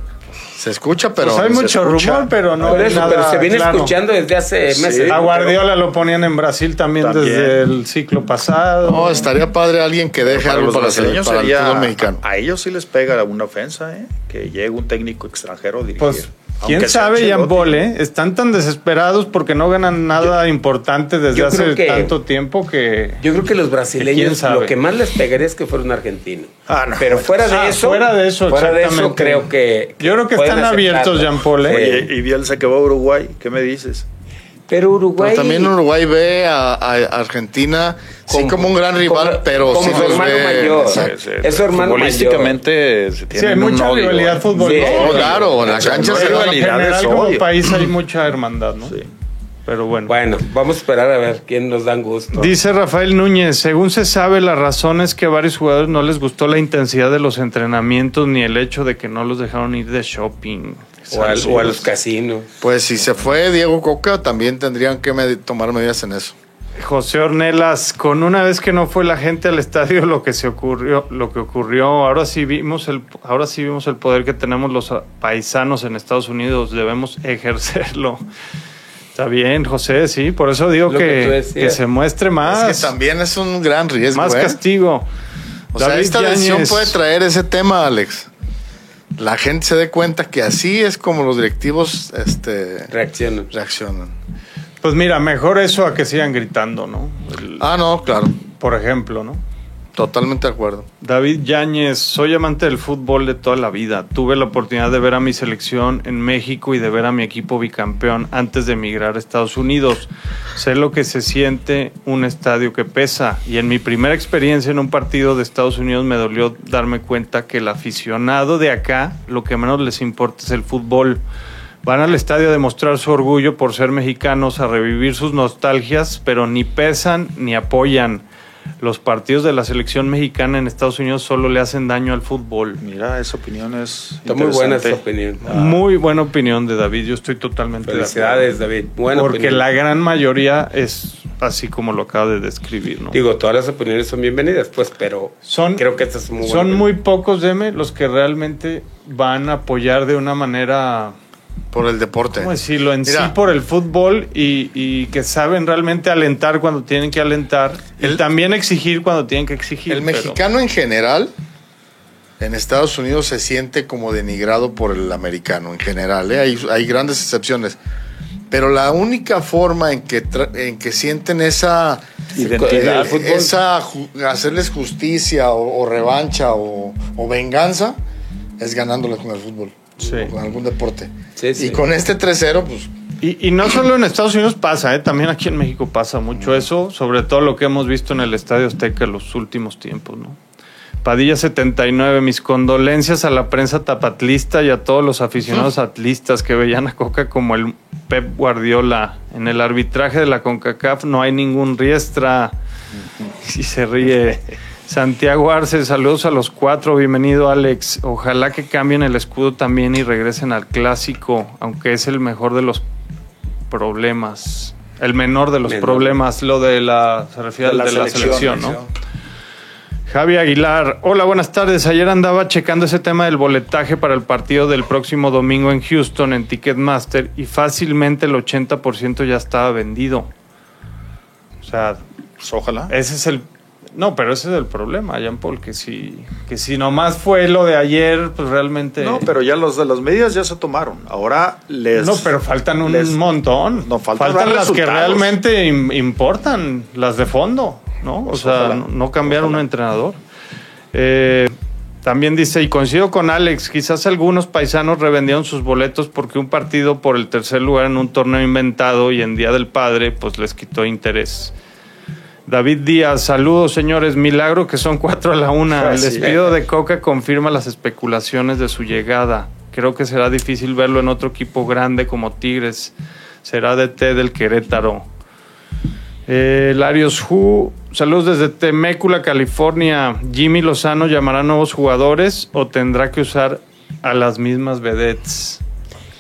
Se escucha, pero. Pues hay mucho escucha. rumor, pero no. Por eso, nada pero se viene claro. escuchando desde hace Sí. meses. A Guardiola lo ponían en Brasil también, También. desde el ciclo pasado. No, estaría padre alguien que deje Para algo los para, brasileños para el sería- fútbol mexicano. A ellos sí les pega una ofensa, ¿eh? Que llegue un técnico extranjero a dirigir. Pues, quién sabe, ¿eh? Están tan desesperados porque no ganan nada importante desde hace que- tanto tiempo que. Yo creo que los ¿Quién brasileños sabe? lo que más les pegaría es que fuera un argentino. Ah, no. Pero fuera de Ah, eso, fuera de eso, fuera de eso creo que, Yo creo que están abiertos. Jean Paul, ¿eh? Oye, y Bielsa que va a Uruguay, ¿qué me dices? Pero Uruguay Pero también Uruguay ve a, a Argentina sí Como- como un gran rival, como- pero como sí su los hermano ve. mayor. Exacto. Sí, Es su hermano Futbolísticamente se Sí, hay un mucha odio, rivalidad futbolística. Sí, No, claro, la O sea, cancha se va- en rivalidad, general, como país hay mucha hermandad, ¿no? Sí. Pero bueno. Bueno, vamos a esperar a ver quién nos dan gusto. Dice Rafael Núñez, según se sabe, la razón es que a varios jugadores no les gustó la intensidad de los entrenamientos ni el hecho de que no los dejaron ir de shopping. O, al- o a los casinos. Pues si se fue Diego Coca, también tendrían que med- tomar medidas en eso. José Ornelas, con una vez que no fue la gente al estadio lo que se ocurrió, lo que ocurrió, ahora sí vimos el, ahora sí vimos el poder que tenemos los paisanos en Estados Unidos, debemos ejercerlo. Está bien, José, sí, por eso digo que que, se muestre más, es que también es un gran riesgo. más ¿eh? castigo. O sea, esta decisión puede traer ese tema, Alex. La gente se dé cuenta que así es como los directivos este, Reaccionan. reaccionan. Pues mira, mejor eso a que sigan gritando, ¿no? El- Ah, no, claro. por ejemplo, ¿no? Totalmente de acuerdo. David Yáñez, soy amante del fútbol de toda la vida. Tuve la oportunidad de ver a mi selección en México y de ver a mi equipo bicampeón antes de emigrar a Estados Unidos. Sé lo que se siente un estadio que pesa y en mi primera experiencia en un partido de Estados Unidos me dolió darme cuenta que el aficionado de acá lo que menos les importa es el fútbol. Van al estadio a demostrar su orgullo por ser mexicanos, a revivir sus nostalgias, pero ni pesan ni apoyan los partidos de la selección mexicana en Estados Unidos solo le hacen daño al fútbol. Mira, esa opinión es. Está muy buena esa opinión. Muy buena opinión de David, yo estoy totalmente de Felicidades, David. Buena. Porque opinión. la gran mayoría es así como lo acaba de describir, ¿no? Digo, todas las opiniones son bienvenidas, pues, pero Son- creo que esta es muy buena. Son opinión. muy pocos, Deme, los que realmente van a apoyar de una manera, Por el deporte. ¿cómo decirlo? En Mira. sí por el fútbol y, y que saben realmente alentar cuando tienen que alentar y El- también exigir cuando tienen que exigir. El pero- mexicano en general en Estados Unidos se siente como denigrado por el americano en general. ¿eh? Hay, hay grandes excepciones. Pero la única forma en que, en que sienten esa, Identidad. eh, esa ju- hacerles justicia o, o revancha o, o venganza es ganándoles con el fútbol. Sí. o Con algún deporte. Sí, sí. Y con este 3-0, pues Y, y no solo en Estados Unidos pasa, ¿eh? también aquí en México pasa mucho eso, sobre todo lo que hemos visto en el Estadio Azteca en los últimos tiempos. ¿no? Padilla 79, mis condolencias a la prensa tapatlista y a todos los aficionados atlistas que veían a Coca como el Pep Guardiola. En el arbitraje de la CONCACAF no hay ningún riestra. (laughs) Y se ríe. (laughs) Santiago Arce, saludos a los cuatro, bienvenido Alex. Ojalá que cambien el escudo también y regresen al clásico, aunque es el mejor de los problemas. El menor de los Menor. problemas, lo de la, se refiere De la al de la selección, selección, ¿no? Javi Aguilar, hola, buenas tardes. Ayer andaba checando ese tema del boletaje para el partido del próximo domingo en Houston en Ticketmaster y fácilmente el 80% ya estaba vendido. O sea, Pues ojalá. ese es el... No, pero ese es el problema, Jean Paul, que si, que si nomás fue lo de ayer, pues realmente... No, pero ya los de las medidas ya se tomaron. Ahora les. No, pero faltan un les- montón. No, faltan las que realmente im- importan, las de fondo, ¿no? O Pues sea, ojalá. no, no cambiar Ojalá. un entrenador. Eh, también dice, y coincido con Alex, quizás algunos paisanos revendieron sus boletos porque un partido por el tercer lugar en un torneo inventado y en Día del Padre, pues les quitó interés. David Díaz, saludos señores, milagro que son cuatro a la una. (laughs) El Sí. despido de Coca confirma las especulaciones de su llegada. Creo que será difícil verlo en otro equipo grande como Tigres. Será DT del Querétaro. Eh, Larios Hu, saludos desde Temécula, California. Jimmy Lozano llamará a nuevos jugadores o tendrá que usar a las mismas vedettes.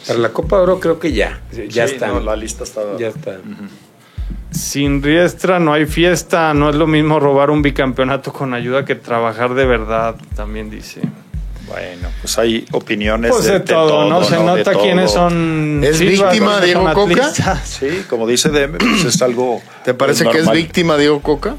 Para la Copa de Oro creo que ya. Ya Sí, está. no, la lista está. Ya está. Sin riestra no hay fiesta, no es lo mismo robar un bicampeonato con ayuda que trabajar de verdad, también dice. Bueno, pues hay opiniones. Pues de, todo, ¿no? Se nota quiénes son. ¿Es víctima quiénes son Diego Coca? Sí, como dice Deme, pues es algo. ¿te parece que es víctima Diego Coca?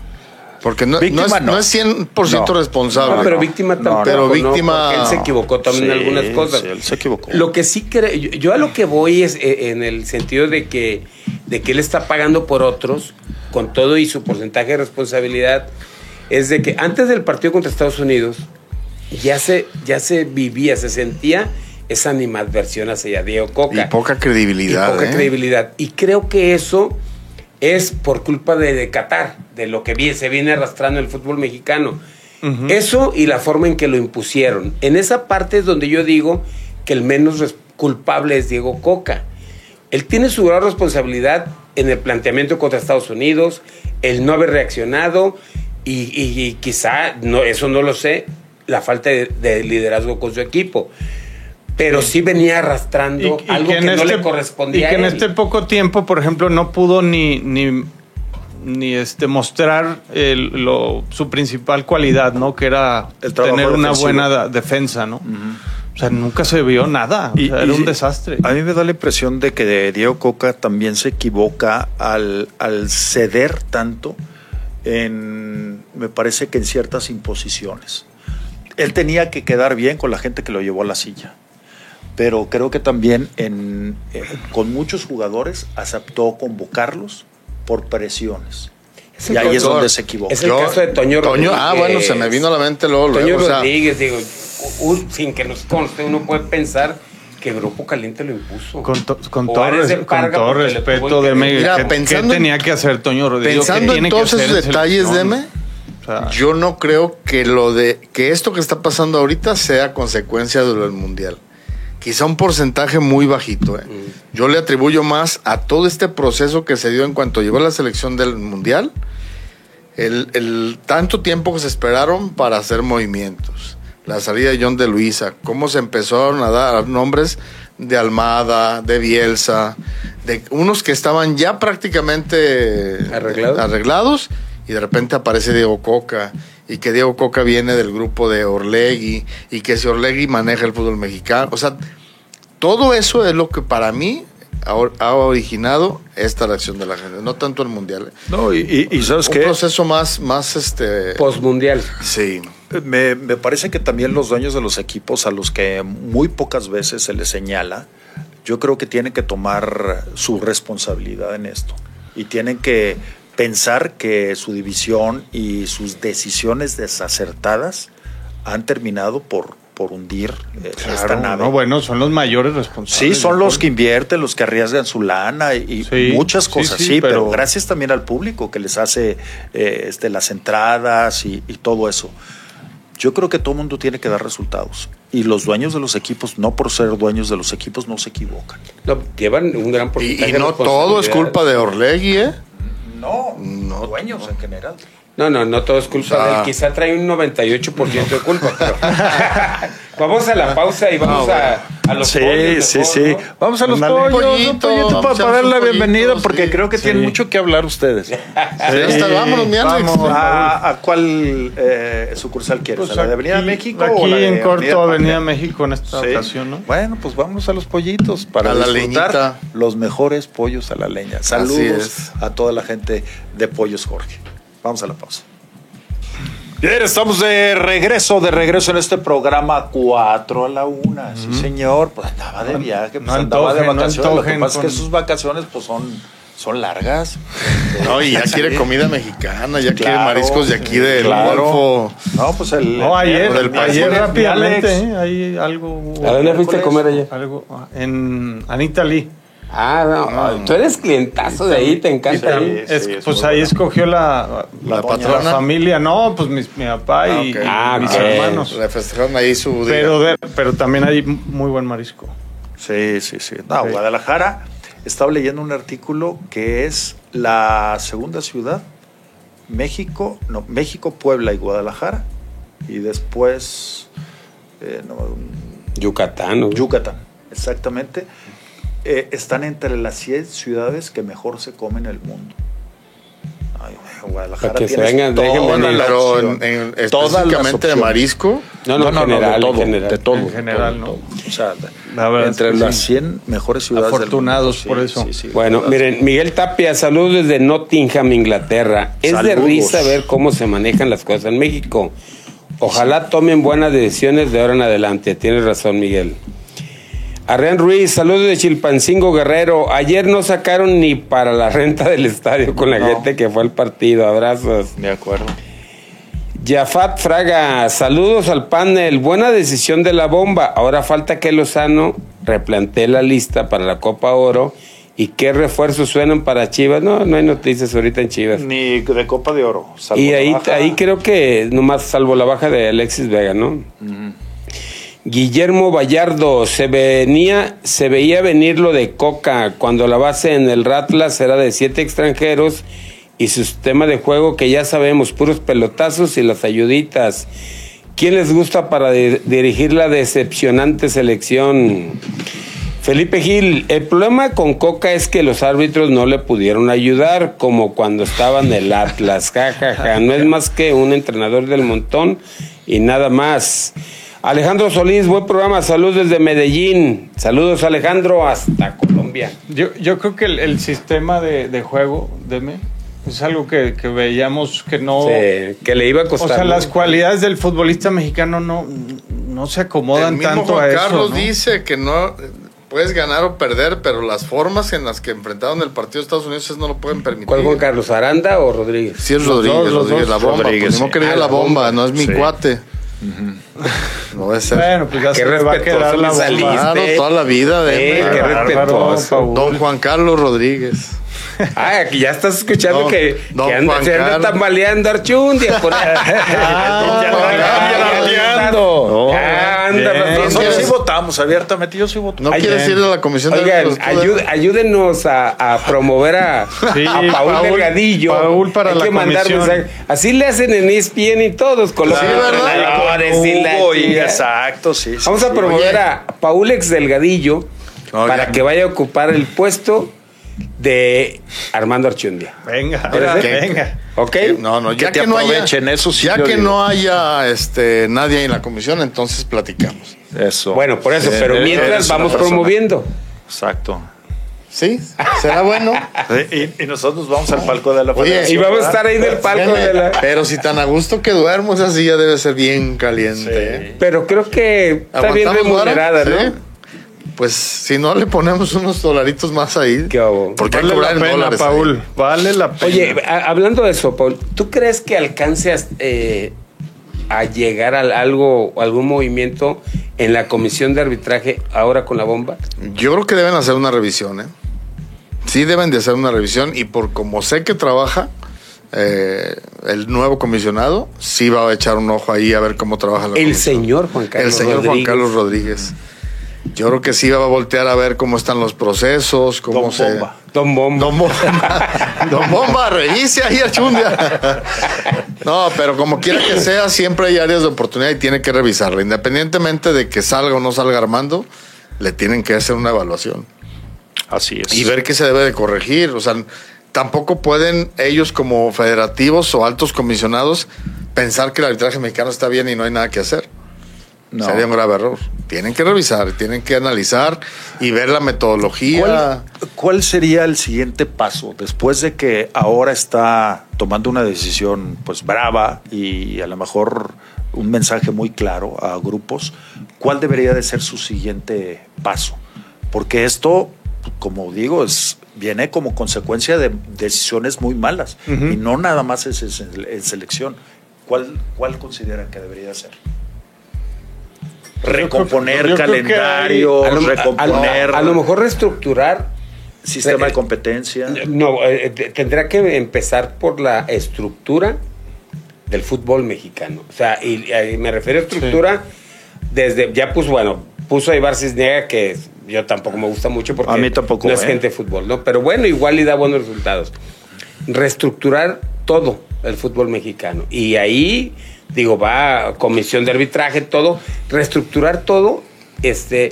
Porque no, Víctima no, es, no. no es 100% No. responsable. No, pero víctima No, tampoco. pero víctima- Porque él se equivocó también en Sí, algunas cosas. sí, él se equivocó. Lo que sí creo, yo, yo a lo que voy es eh, en el sentido de que, de que él está pagando por otros, con todo y su porcentaje de responsabilidad, es de que antes del partido contra Estados Unidos ya se, ya se vivía, se sentía esa animadversión hacia Diego Coca. Y poca credibilidad. Y poca ¿eh? credibilidad. Y creo que eso es por culpa de, de Qatar, de lo que vi- se viene arrastrando el fútbol mexicano. Eso y la forma en que lo impusieron. En esa parte es donde yo digo que el menos culpable es Diego Coca. Él tiene su gran responsabilidad en el planteamiento contra Estados Unidos, el no haber reaccionado y, y- y quizá, no, eso no lo sé, la falta de, de liderazgo con su equipo. Pero sí venía arrastrando algo que, no le correspondía y que a en él. este poco tiempo, por ejemplo, no pudo ni, ni, ni este mostrar el- lo- su principal cualidad, ¿no? Que era El tener una defensivo. buena defensa, ¿no? O sea, nunca se vio nada. O sea, y era un desastre. A mí me da la impresión de que Diego Coca también se equivoca al, al ceder tanto en, me parece que en ciertas imposiciones. Él tenía que quedar bien con la gente que lo llevó a la silla, pero creo que también en, eh, con muchos jugadores aceptó convocarlos por presiones. Es Y ahí es donde se equivoca. Es el Yo- caso de Toño Rodríguez. Ah, bueno, se me vino a la mente luego. luego, Toño o sea, Rodríguez, digo, un- sin que nos conste, uno puede pensar que Grupo Caliente lo impuso. Con, to- con O todo, res- con todo respeto, Deme, Mira, ¿qué, pensando qué tenía que hacer Toño Pensando en todos esos detalles? Deme, O sea, yo no creo que lo de que esto que está pasando ahorita sea consecuencia de lo del mundial. Quizá un porcentaje muy bajito. ¿eh? Yo le atribuyo más a todo este proceso que se dio en cuanto llegó la selección del mundial, el, el tanto tiempo que se esperaron para hacer movimientos, la salida de John de Luisa, cómo se empezaron a dar nombres de Almada, de Bielsa, de unos que estaban ya prácticamente ¿Arreglados? arreglados y de repente aparece Diego Coca y que Diego Coca viene del grupo de Orlegui y que si Orlegui maneja el fútbol mexicano. O sea, todo eso es lo que para mí ha, or- ha originado esta reacción de la gente, no tanto el mundial. No, y, y- y ¿sabes Un qué? proceso más, más este. Postmundial. sí. Me, me parece que también los dueños de los equipos a los que muy pocas veces se les señala, yo creo que tienen que tomar su responsabilidad en esto y tienen que pensar que su división y sus decisiones desacertadas han terminado por, por hundir eh, esta claro, nave. no, bueno, son los mayores responsables. Sí, son los que invierten, los que arriesgan su lana y, Sí, muchas sí, cosas, sí, sí, pero, pero- gracias también al público que les hace eh, este, las entradas y, y todo eso. Yo creo que todo mundo tiene que dar resultados. Y los dueños de los equipos, no por ser dueños de los equipos, no se equivocan. No, llevan un gran Y, porcentaje y de no todo es culpa de Orlegui, ¿eh? No, No, dueños en general. No, no, no todo es culpa O sea- de él. Quizá trae un 98% de culpa. pero- (laughs) vamos a la pausa y vamos No, a, a los Sí, pollos sí, sí. ¿no? Vamos a los Ándale. pollos, Pollito, un pollito vamos para, para dar la bienvenida, porque sí. creo que Sí. tienen mucho que hablar ustedes. Sí, hasta- vámonos, mi Alex. Vamos. ¿A, a cuál eh, sucursal quieres? Pues ¿A la de Avenida aquí- México? Aquí o la de en corto, Avenida? México en esta Sí. ocasión, ¿no? Bueno, pues vamos a los pollitos para A disfrutar los mejores pollos a la leña. Saludos a toda la gente de Pollos Jorge. Vamos a la pausa. Bien, estamos de regreso, de regreso en este programa 4 a la 1. Sí, señor, pues andaba de viaje, pues no andaba de no vacaciones. Lo que es sus vacaciones pues son, son largas. No, y ya quiere comida mexicana, ya quiere mariscos de aquí del claro. Golfo. No, pues el. No, ayer, el- el- ayer rápidamente. ¿eh? Hay algo. ¿A dónde fuiste a comer ayer? Algo ah, en Anita Lee. Ah, no, tú eres clientazo de ahí, te encanta ahí. Es- sí, es pues ahí escogió la, La la, patrona. familia, no, pues mis- mi papá Ah, y, ok. y Ah, mis ok. hermanos. Le festejaron ahí su día. Pero, de- pero también hay muy buen marisco. Sí, sí, sí. No. Guadalajara, estaba leyendo un artículo que es la segunda ciudad, México, no, México, Puebla y Guadalajara, y después eh, no, Yucatán, ¿no? Yucatán, exactamente, eh, están entre las 100 ciudades que mejor se comen en el mundo. Ay, Guadalajara que se vengan, Pero en, en- Todas las específicamente de marisco. No, no, en general, de todo, en general. de todo. En general, todo, ¿no? todo. O sea, La verdad entre es que las sí. 100 mejores ciudades del Afortunados mundo. por eso. Bueno, la verdad. miren, Miguel Tapia, saludos desde Nottingham, Inglaterra. Es de Saludos. risa ver cómo se manejan las cosas en México. Ojalá tomen buenas decisiones de ahora en adelante. Tienes razón, Miguel. Arrean Ruiz, saludos de Chilpancingo Guerrero. Ayer no sacaron ni para la renta del estadio con la No. gente que fue al partido. Abrazos. De acuerdo. Jafat Fraga, saludos al panel. Buena decisión de la bomba. Ahora falta que Lozano replantee la lista para la Copa Oro. ¿Y qué refuerzos suenan para Chivas? No, no hay noticias ahorita en Chivas. Ni de Copa de Oro. salvo Y la ahí, baja. ahí creo que nomás salvo la baja de Alexis Vega, ¿no? Guillermo Vallardo, se venía, se veía venir lo de Coca cuando la base en el Ratlas era de siete extranjeros y su sistema de juego que ya sabemos, puros pelotazos y las ayuditas. ¿Quién les gusta para di- dirigir la decepcionante selección? Felipe Gil, el problema con Coca es que los árbitros no le pudieron ayudar, como cuando estaba en el Atlas. Ja, ja, ja. No es más que un entrenador del montón y nada más. Alejandro Solís, buen programa. Saludos desde Medellín. Saludos, Alejandro, hasta Colombia. Yo, yo creo que el, el sistema de, de juego, deme, es algo que, que veíamos que no. Sí, que le iba a o costar. sea, ¿no? las cualidades del futbolista mexicano no, no se acomodan el mismo tanto Juan a eso. Carlos ¿no? dice que no. puedes ganar o perder, pero las formas en las que enfrentaron el partido de Estados Unidos no lo pueden permitir. ¿Cuál Juan Carlos? ¿Aranda o Rodríguez? Sí, es Los Rodríguez, los Rodríguez, la bomba. Rodríguez, pues, sí. diga Ah, la la bomba, bomba. no es mi Sí. cuate. No va a ser. Bueno, pues ya Qué se le va a respetuoso quedar la saliste. Claro, toda la vida de qué Bárbaro, respetuoso. Don Juan Carlos Rodríguez. Ah, aquí ya estás escuchando Don- que, don que anda, se anda tambaleando Archundia por ahí. (laughs) Ah, razón. Nosotros sí votamos abiertamente, yo sí voto. ¿No Ay, quieres bien. ir a la comisión de Oigan, tú, ayud- ayúdenos a, a promover a, Sí, a Paul, Paul- Delgadillo. Paul para Hay la que mandar mensaje. Así le hacen en ESPN y todos, con los Sí, exacto, sí. sí, Vamos a promover Oye. a Paul Ex Delgadillo Oigan. para que vaya a ocupar el puesto de Armando Archundia. Venga, venga. ¿Ok? No, no, ya Que te que, no haya, eso sí ya que digo. no haya este, nadie en la comisión, entonces platicamos. Eso. Bueno, por eso, Sí, pero eres mientras vamos promoviendo. Exacto. ¿Sí? ¿Será bueno? Sí, Y, y nosotros vamos al palco de la Oye, Y vamos a estar ahí en el palco de la... Pero si tan a gusto que duermo, esa silla debe ser bien caliente. ¿eh? Pero creo que está bien ¿Aguantamos remunerada? ¿no? Pues si no le ponemos unos dolaritos más ahí. Qué bobo. Porque hay que Vale la en pena, ahí. Paul. Vale la pena. Oye, hablando de eso, Paul, ¿tú crees que alcance a, eh, a llegar a algo, algún movimiento en la comisión de arbitraje ahora con la bomba? Yo creo que deben hacer una revisión, ¿eh? Sí deben de hacer una revisión y por como sé que trabaja eh, el nuevo comisionado, sí va a echar un ojo ahí a ver cómo trabaja la El comisión. señor Juan Carlos El señor Juan Rodríguez. Carlos Rodríguez. Yo creo que sí va a voltear a ver cómo están los procesos, cómo Don se... Bomba. Don Bomba. Don Bomba, (laughs) Don Bomba, revise ahí Archundia. No, pero como quiera que sea, siempre hay áreas de oportunidad y tiene que revisarla. Independientemente de que salga o no salga Armando, le tienen que hacer una evaluación Así es. y ver qué se debe de corregir. O sea, tampoco pueden ellos como federativos o altos comisionados pensar que el arbitraje mexicano está bien y no hay nada que hacer. No. Sería un grave error. Tienen que revisar, tienen que analizar y ver la metodología. ¿Cuál, cuál sería el siguiente paso después de que ahora está tomando una decisión pues brava y a lo mejor un mensaje muy claro a grupos? ¿Cuál debería de ser su siguiente paso? Porque esto, como digo, es viene como consecuencia de decisiones muy malas y no nada más es en selección. ¿Cuál, ¿Cuál consideran que debería ser? Recomponer yo creo que hay- calendario, A lo, a- recomponer a- a lo mejor reestructurar. sistema Eh, de competencia. No, eh, te- tendrá que empezar por la estructura del fútbol mexicano. O sea, y, y me refiero a estructura desde, ya pues bueno, puso a Ibar Cisniega que yo tampoco me gusta mucho porque A mí tampoco, no es ¿eh? gente de fútbol, ¿no? Pero bueno, igual y da buenos resultados. Reestructurar todo el fútbol mexicano. Y ahí, digo, va comisión de arbitraje, todo, reestructurar todo, este,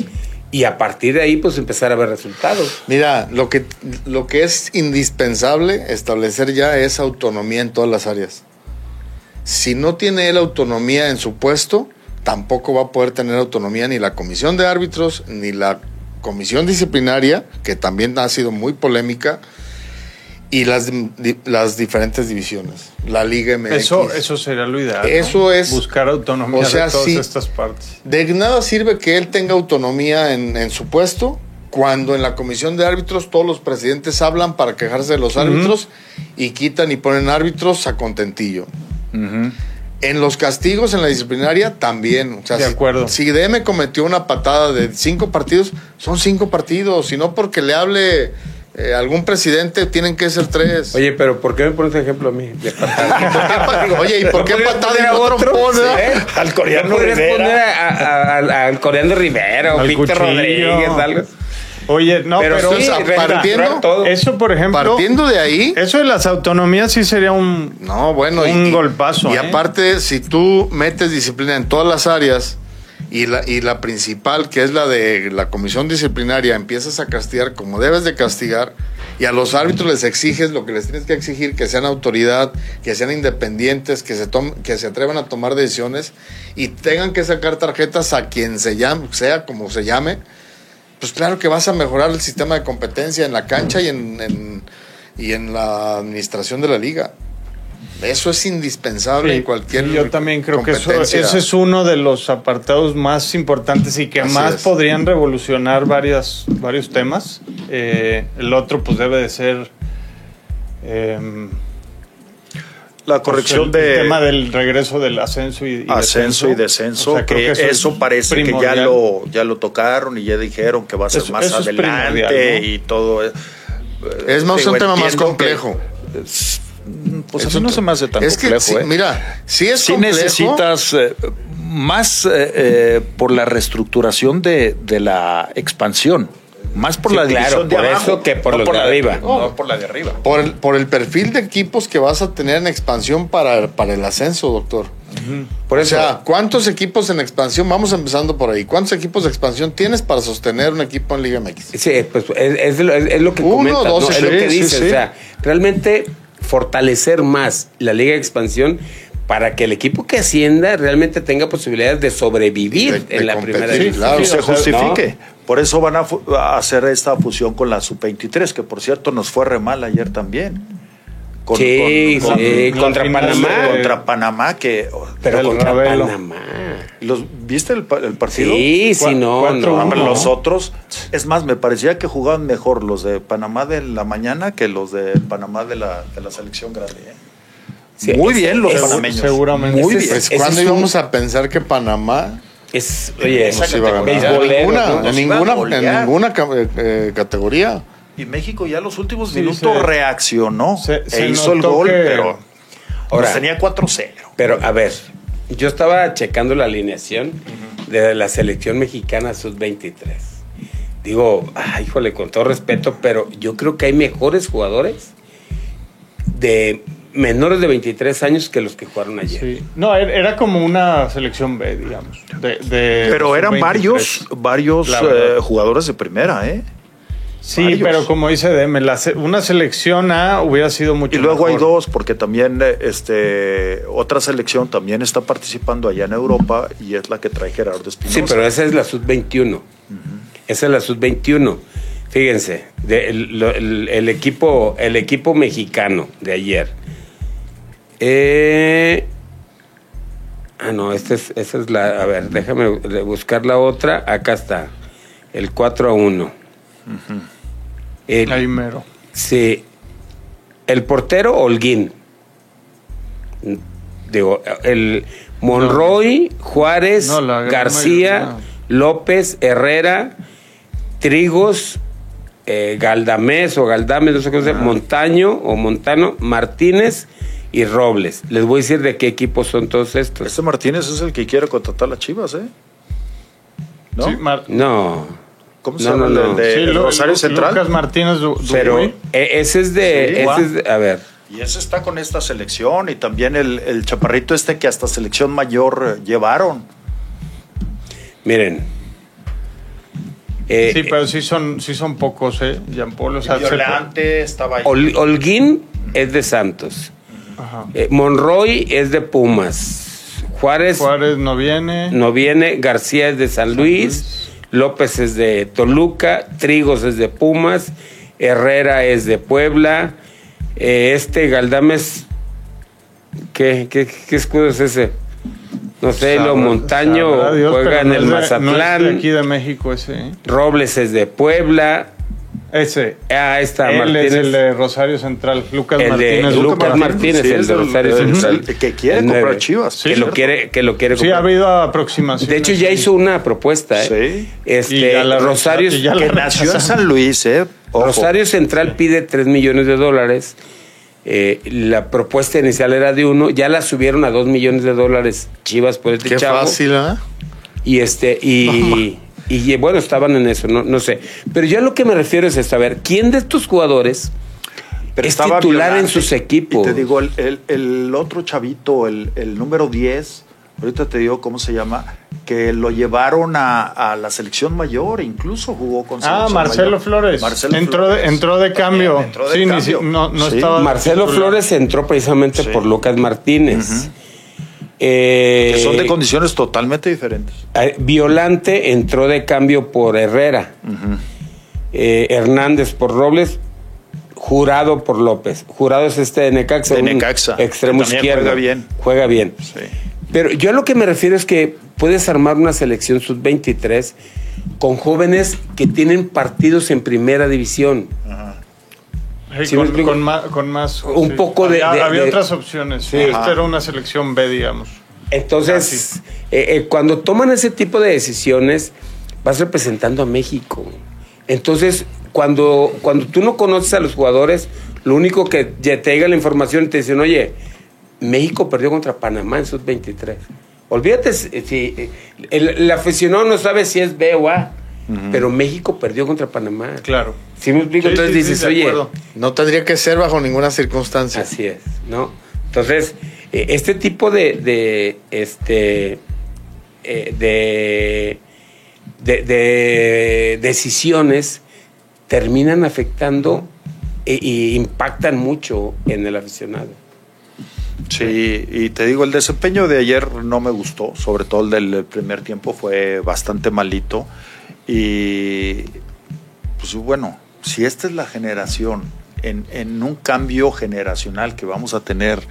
y a partir de ahí, pues empezar a ver resultados. Mira, lo que, lo que es indispensable establecer ya es autonomía en todas las áreas. Si no tiene él autonomía en su puesto, tampoco va a poder tener autonomía ni la comisión de árbitros, ni la comisión disciplinaria, que también ha sido muy polémica, y las, di- las diferentes divisiones. La Liga MX. Eso, eso sería lo ideal. ¿no? Eso es- Buscar autonomía o sea, de todas sí. estas partes. De nada sirve que él tenga autonomía en, en su puesto cuando en la comisión de árbitros todos los presidentes hablan para quejarse de los árbitros y quitan y ponen árbitros a contentillo. En los castigos en la disciplinaria también. O sea, De si- acuerdo. Si, DM cometió una patada de cinco partidos, son cinco partidos. Y no porque le hable eh, algún presidente, tienen que ser tres. Oye, pero ¿por qué me pones ejemplo a mí? (laughs) de? Oye, ¿y por qué ¿No podrías patada y no otro? trompón, eh? Al coreano ¿No Rivera. poner a- a- a- al coreano Rivera o Al Víctor cuchillo. Rodríguez, algo. Oye, no, Pero pero, sí, partiendo- eso, por ejemplo, Partiendo de ahí. eso de las autonomías sí sería un... No, bueno. Un golpazo, Y ¿eh? aparte, si tú metes disciplina en todas las áreas y la, y la principal, que es la de la comisión disciplinaria, empiezas a castigar como debes de castigar y a los árbitros les exiges lo que les tienes que exigir, que sean autoridad, que sean independientes, que se, que se atrevan a tomar decisiones y tengan que sacar tarjetas a quien se llame, sea como se llame, pues claro que vas a mejorar el sistema de competencia en la cancha y en- y en la administración de la liga. Eso es indispensable Sí, en cualquier yo también creo que eso, ese es uno de los apartados más importantes y que Así más es. podrían revolucionar varias, varios temas. Eh, el otro pues debe de ser em, La corrección pues, el, de el tema del regreso del ascenso y, y ascenso y descenso, O sea, que, es eso, parece que ya lo, ya lo tocaron y ya dijeron que va a ser Eso- más eso adelante y todo. Es más digo, un tema más complejo. que- es- pues Es a mí no se me hace tan es que, complejo. eh. mira, si es complejo, necesitas eh, más eh, eh, por la reestructuración de, de la expansión, más por Sí, la claro, división de por abajo, eso que por no los de la arriba. No, por la de arriba. por el, por el perfil de equipos que vas a tener en expansión para, para el ascenso, doctor. Por o eso, sea, ¿cuántos equipos en expansión? Vamos empezando por ahí. ¿Cuántos equipos de expansión tienes para sostener un equipo en Liga MX? Sí, pues es, es lo, es- es lo que Uno, comentas, dos, ¿no? es lo que sí, dices. sí. O sea, realmente fortalecer más la Liga de Expansión para que el equipo que ascienda realmente tenga posibilidades de sobrevivir De- de en la competir, primera división. claro. se justifique. Por eso van a, hacer esta fusión con la sub-23, que por cierto nos fue re mal ayer también. Con- Sí, con- sí, con- contra Panamá. contra Panamá, que pero contra. Panamá. Los ¿viste el, el partido? Sí, sí, no, no. Los otros, es más, me parecía que jugaban mejor los de Panamá de la mañana que los de Panamá de la, de la selección grande. ¿eh? Sí, Muy es- bien los es- panameños. seguramente. Muy bien. Pues, ¿cuándo es un- íbamos a pensar que Panamá Es, oye, Esa nos iba a ganar? beisbolero, En ninguna, ¿no? en ninguna, eh, eh, categoría. Y México ya los últimos Sí, minutos se- reaccionó se- e se hizo el gol, que- pero Ahora- nos tenía 4-0. Pero a ver, yo estaba checando la alineación de la selección mexicana sub-23. Digo, ay, híjole, con todo respeto, pero yo creo que hay mejores jugadores de menores de 23 años que los que jugaron ayer. Sí. No, era era como una selección B, digamos. de- de Pero eran 23. varios, varios eh, jugadores de primera, ¿eh? Sí, varios. pero como dice Deme, la se- una selección A hubiera sido mucho Y luego hay dos, porque también eh, este otra selección también está participando allá en Europa y es la que trae Gerardo Espinosa. Sí, pero esa es la sub-21. Esa es la sub-21. Fíjense, de- el, lo- el- el equipo, el equipo mexicano de ayer. Eh, ah, no, esta es, esta es la. A ver, déjame buscar la otra. Acá está. El 4 a 1. El- Ahí mero. Sí. El portero Holguín. Digo, el Monroy, Juárez, No, la gran García, mayoría. López, Herrera, Trigos, eh, Galdamés o Galdames, no sé cómo se llama, Montaño o Montano, Martínez y Robles. Les voy a decir de qué equipos son todos estos. Este Martínez es el que quiere contratar a las Chivas, ¿eh? ¿No? Sí, Mar- No. ¿Cómo se No, llama? no, el no. de sí, Rosario Lu- Central. Lucas Martínez Du- Pero eh, ese es de. Sí, ese guau. es de- a ver. Y ese está con esta selección y también el, el chaparrito este que hasta selección mayor eh, llevaron. Miren. Eh, Sí, pero sí son, sí son pocos, ¿eh? Jean Paul, o sea, se- Violante estaba ahí. Hol- Holguín es de Santos. Ajá. Eh, Monroy es de Pumas. Juárez Juárez no viene. no viene. García es de San Luis. López es de Toluca. Trigos es de Pumas. Herrera es de Puebla. Eh, este Galdames. ¿Qué, qué, qué escudo es ese? No sé, lo Montaño sabrá Dios, juega en no el de- Mazatlán. No es de aquí de México ese, ¿eh? Robles es de Puebla. Ese. Ah, está Él Martínez. es el de Rosario Central. Lucas El de Martínez. Lucas Martínez, sí, el de Rosario el- Central. el que quiere El comprar. Chivas. que lo quiere, que lo quiere Sí, ha comprar. habido aproximaciones. De hecho, ya hizo una propuesta, ¿eh? Sí. Este, la Rosario, y ya la Que nació en. San Luis, ¿eh? Ojo. Rosario Central pide 3 millones de dólares. Eh, la propuesta inicial era de uno, ya la subieron a 2 millones de dólares Chivas por este Qué chavo. fácil, ¿eh? Y este, y, y, bueno, estaban en eso, no, no sé. Pero yo a lo que me refiero es esto, a ver, ¿quién de estos jugadores Pero es titular en sus equipos? Y te digo, el, el- el otro chavito, el, el número 10, ahorita te digo cómo se llama, que lo llevaron a, a la selección mayor, incluso jugó con Ah, Marcelo mayor. Flores. Marcelo entró, De, Flores. entró de También cambio. entró de sí, cambio. no, no Sí. estaba. Marcelo titular. Flores entró precisamente Sí. por Lucas Martínez. Eh, Que son de condiciones totalmente diferentes. Eh, Violante entró de cambio por Herrera. Eh, Hernández por Robles. Jurado por López. Jurado es este de Necaxa. De Necaxa, Extremo izquierdo. juega bien. Juega bien. Sí. Pero yo a lo que me refiero es que puedes armar una selección sub-23 con jóvenes que tienen partidos en primera división. Sí, ¿Sí me con, más, con más- Un sí. poco de- Había, de- había de- otras opciones. Sí. Esta era una selección B, digamos. Entonces, eh, eh, cuando toman ese tipo de decisiones, vas representando a México. Entonces, cuando, cuando tú no conoces a los jugadores, lo único que te llega la información te dicen, oye, México perdió contra Panamá en sus 23. Olvídate si eh, el, el aficionado no sabe si es B o A, pero México perdió contra Panamá. Claro. ¿Sí me explico? Sí, Entonces sí, dices, oye. No tendría que ser bajo ninguna circunstancia. Así es, ¿no? Entonces, eh, este tipo de, de este eh, de, de, de decisiones terminan afectando e, y impactan mucho en el aficionado. Sí, y te digo, el desempeño de ayer no me gustó, sobre todo el del primer tiempo fue bastante malito. Y pues bueno, si esta es la generación, en, en un cambio generacional que vamos a tener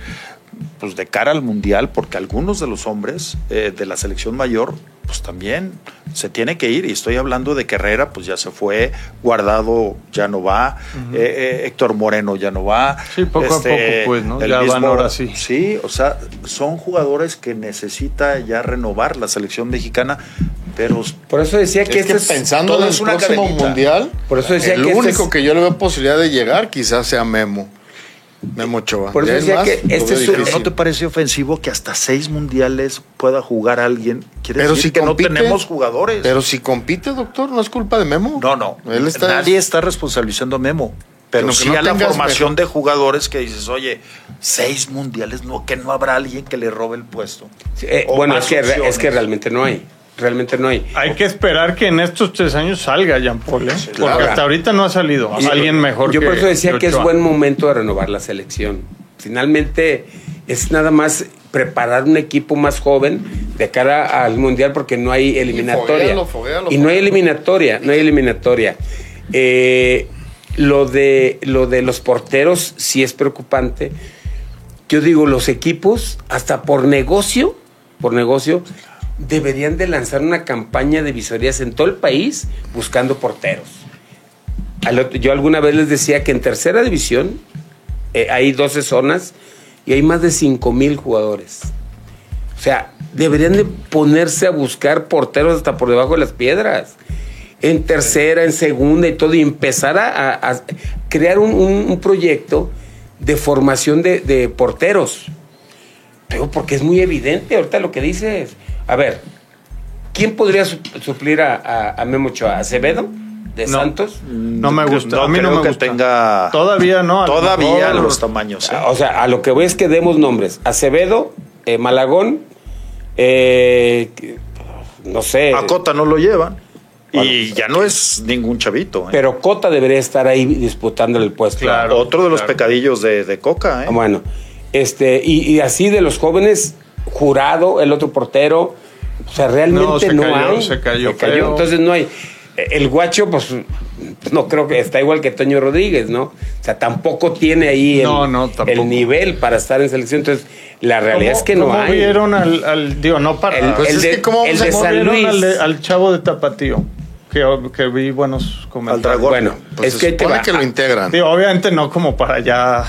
pues de cara al mundial, porque algunos de los hombres eh, de la selección mayor, pues también se tiene que ir. Y estoy hablando de que Herrera, pues ya se fue, Guardado ya no va, eh, eh, Héctor Moreno ya no va. Sí, poco a poco, pues, ¿no? el Ya van ahora sí. Sí, o sea, son jugadores que necesita ya renovar la selección mexicana, pero Por eso decía que Es que este es pensando en el próximo cadenita. mundial, Por eso decía el que este único es- que yo le veo posibilidad de llegar quizás sea Memo. Memo Ochoa. Por eso decía más, que este es. ¿no te parece ofensivo que hasta seis mundiales pueda jugar alguien? Quiere Pero decir si que compite- no tenemos jugadores. Pero si compite, doctor, no es culpa de Memo. no, no. Él está Nadie está responsabilizando a Memo. Pero que sí no a la formación mejor- de jugadores que dices, oye, seis mundiales, no, que no habrá alguien que le robe el puesto. Eh, bueno, es que, es que realmente no hay. Realmente no hay. Hay que esperar que en estos tres años salga Jean Paul, ¿eh? Porque hasta ahorita no ha salido Y- alguien mejor Yo que por eso decía que es buen momento de renovar la selección. Finalmente es nada más preparar un equipo más joven de cara al mundial porque no hay eliminatoria. foguéalo, foguéalo, y no hay eliminatoria, no hay eliminatoria. Eh, lo de lo de los porteros sí es preocupante. Yo digo, los equipos, hasta por negocio, por negocio, deberían de lanzar una campaña de visorías en todo el país buscando porteros. Yo alguna vez les decía que en tercera división eh, hay 12 zonas y hay más de 5 mil jugadores. O sea, deberían de ponerse a buscar porteros hasta por debajo de las piedras. En tercera, en segunda y todo, y empezar a, crear un proyecto de formación de, de porteros. Pero porque es muy evidente ahorita lo que dices. A ver, ¿quién podría su- suplir a, a, a Memo Ochoa? ¿Acevedo? ¿De No. Santos? No me gusta. No a mí no me que gusta. tenga- Todavía no. Todavía mejor- los tamaños. ¿eh? O sea, a lo que voy es que demos nombres. Acevedo, eh, Malagón, eh, no sé. A Cota no lo llevan. Bueno, y ya no es ningún chavito. ¿eh? Pero Cota debería estar ahí disputándole el puesto. Claro. Otro de los claro. pecadillos de, de Coca. ¿eh? Bueno, este, y, y así de los jóvenes, jurado, el otro portero. O sea, realmente No, no, se cayó, hay. se cayó feo. Entonces no hay. El guacho, pues, no creo que está igual que Toño Rodríguez, ¿no? O sea, tampoco tiene ahí el, No, no, tampoco. el nivel para estar en selección. Entonces, la realidad ¿Cómo- es que no cómo hay. vieron al, al- digo, no para... El, Pues el es de, que ¿cómo el vamos a de ¿Cómo San Luis. al, de- al chavo de Tapatío? Que, que vi buenos comentarios. dragón. Bueno, Pues es se que te supone va. que lo integran. Digo, obviamente no como para ya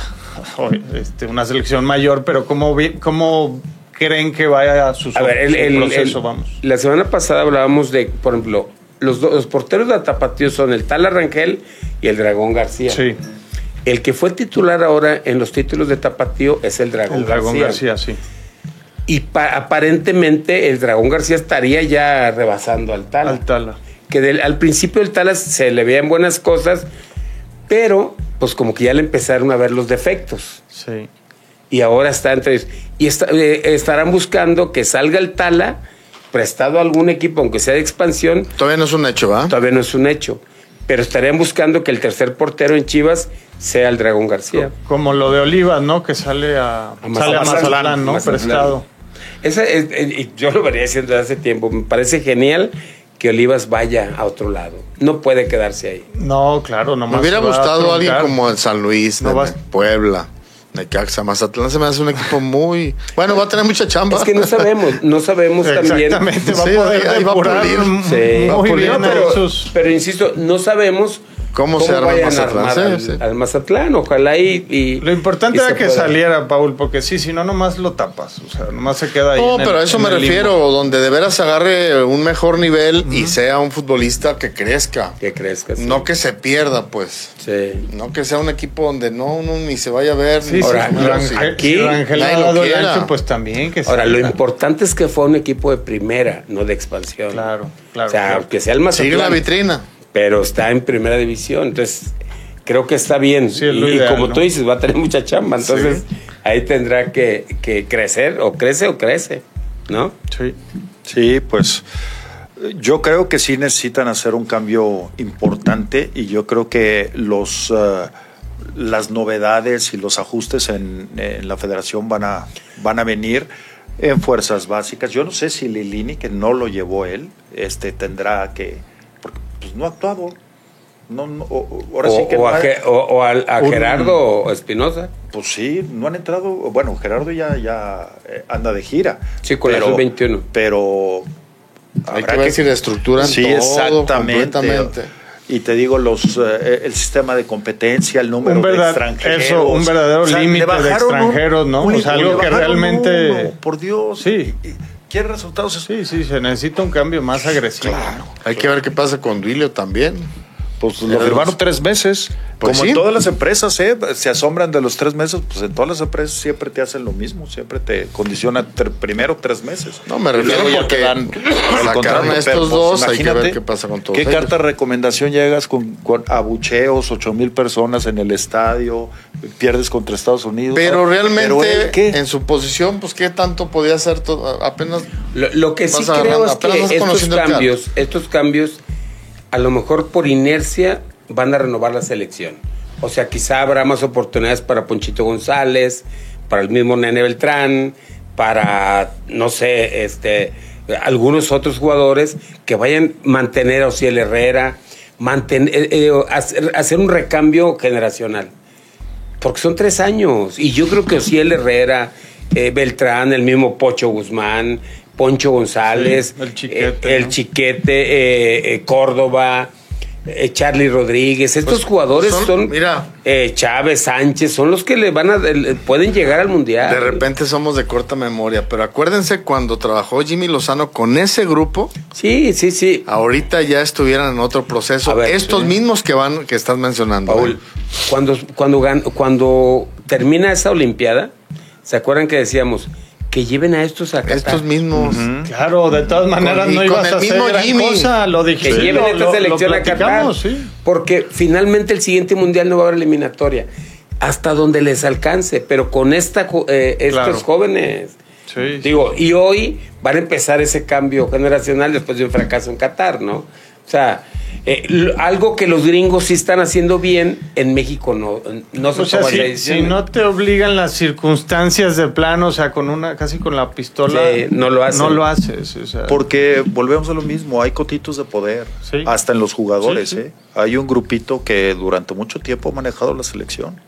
(laughs) este, una selección mayor, pero ¿cómo, vi- cómo creen que vaya a su, A ver, el, proceso? el- vamos. la semana pasada hablábamos de, por ejemplo, los, dos los porteros de Tapatío son el Tala Rangel y el Dragón García. Sí, El que fue titular ahora en los títulos de Tapatío es el Dragón, el Dragón García. García, sí. Y pa- aparentemente el Dragón García estaría ya rebasando al Tala. Al Tala. Que del- al principio el Tala se le veían buenas cosas, pero pues como que ya le empezaron a ver los defectos. Sí. Y ahora está entre Y está- eh, estarán buscando que salga el Tala prestado a algún equipo, aunque sea de expansión, Todavía no es un hecho, ¿va? todavía no es un hecho. Pero estarían buscando que el tercer portero en Chivas sea el Dragón García. Como lo de Olivas, ¿no? Que sale a, A sale a Mazatlán. ¿no? Mazatlán. Prestado. Esa es- eh, y yo lo venía diciendo desde hace tiempo. Me parece genial que Olivas vaya a otro lado. No puede quedarse ahí. No, claro, nomás. Me hubiera gustado alguien como el San Luis, No de vas- Puebla, Necaxa, Mazatlán. Se me hace un equipo muy. Bueno, va a tener mucha chamba. Es que no sabemos, no sabemos también. Exactamente, va Sí, a poder ahí- ahí va a pulir. Sí. Va a pulir, No, pero, pero insisto, no sabemos ¿Cómo se arma el vayan a Mazatlán? armar Sí, al, sí. al Mazatlán. Ojalá y, y- Lo importante y era que pueda. saliera, Paul, porque sí, si no, nomás lo tapas. O sea, nomás se queda ahí. No, el- pero a eso me limbo. refiero, donde de veras agarre un mejor nivel y sea un futbolista que crezca. ¿Qué crees que sí? No que se pierda, pues. Sí. No que sea un equipo donde no uno ni se vaya a ver. Sí, ni sí, Ahora, Rangel- aquí, ancho, pues también que Ahora, lo importante es que fue un equipo de primera, no de expansión. Claro, claro, O sea, claro. aunque sea el Mazatlán. Sigue la vitrina. Pero está en primera división. Entonces, creo que está bien. Sí, es lo y, ideal, como ¿no? tú dices, va a tener mucha chamba. Entonces, ahí tendrá que, que crecer, o crece o crece, ¿no? Sí. Sí, pues yo creo que sí necesitan hacer un cambio importante y yo creo que los eh, las novedades y los ajustes en, en la federación van a van a venir en fuerzas básicas. Yo no sé si Lilini, que no lo llevó él, este tendrá que pues no ha actuado. No, no, o- ahora o, sí que o no a, ha- Ge- o- o al- a un- Gerardo Espinosa. pues sí, no han entrado. Bueno, Gerardo ya, ya eh, anda de gira. Sí, con la pero, sub-21. Pero. Hay habrá que ver si reestructuran Sí, todo exactamente. completamente. Y te digo, los eh, el sistema de competencia, el número Un de extranjeros. eso, un verdadero límite de un- extranjeros, ¿no? un O sea, algo que realmente- uno, por Dios. Sí. Y- y ¿Quiere resultados? Sí, sí, se necesita un cambio más agresivo. Hay que ver qué pasa con Duilio también. Pues lo firmaron tres meses. Pues Como sí. en todas las empresas, ¿eh? se asombran de los tres meses. Pues en todas las empresas siempre te hacen lo mismo. Siempre te condiciona primero tres meses. No, me refiero dan el sacaron a estos pues, dos, hay que imagínate ver qué pasa con todos ¿Qué ellos. carta de recomendación llegas con, con abucheos, ocho mil personas en el estadio, pierdes contra Estados Unidos? Pero realmente, Pero él, ¿qué? en su posición, pues, ¿qué tanto podía hacer? todo? Apenas. Lo, lo que sí creo es que estos cambios, estos cambios, a lo mejor por inercia, van a renovar la selección. O sea, quizá habrá más oportunidades para Ponchito González, para el mismo Nene Beltrán, para, no sé, este, algunos otros jugadores que vayan a mantener a Ociel Herrera, mantener, eh, eh, hacer, hacer un recambio generacional. Porque son tres años. Y yo creo que Ociel Herrera, eh, Beltrán, el mismo Pocho Guzmán, Poncho González, Sí, el Chiquete, eh, el ¿no? Chiquete, eh, Córdoba, eh, Charlie Rodríguez. Estos Pues, jugadores son- son, mira. eh, Chávez, Sánchez, son los que le van a le- pueden llegar al mundial. De repente somos de corta memoria, pero acuérdense cuando trabajó Jimmy Lozano con ese grupo, Sí, sí, sí. ahorita ya estuvieran en otro proceso. Ver, Estos sí. mismos que van, que estás mencionando. Paul, ¿eh? cuando, cuando, cuando termina esa Olimpiada, ¿se acuerdan que decíamos que lleven a estos a Qatar? Estos mismos. Claro, de todas maneras y no con ibas el a hacer mismo gran Jimmy. cosa, lo que dijiste. lleven esta lo- selección lo a Qatar. sí. Porque finalmente el siguiente mundial no va a haber eliminatoria. Hasta donde les alcance, pero con esta, eh, estos Claro. jóvenes. Sí, Digo, y hoy van a empezar ese cambio generacional después de un fracaso en Qatar, ¿no? O sea, eh, algo que los gringos sí están haciendo bien, en México no, no se O sea, si, no te obligan las circunstancias de plano, o sea, con una, casi con la pistola, Sí, no lo hacen. No lo haces. o sea. Porque volvemos a lo mismo, hay cotitos de poder, Sí. hasta en los jugadores. Sí, sí. ¿eh? Hay un grupito que durante mucho tiempo ha manejado la selección.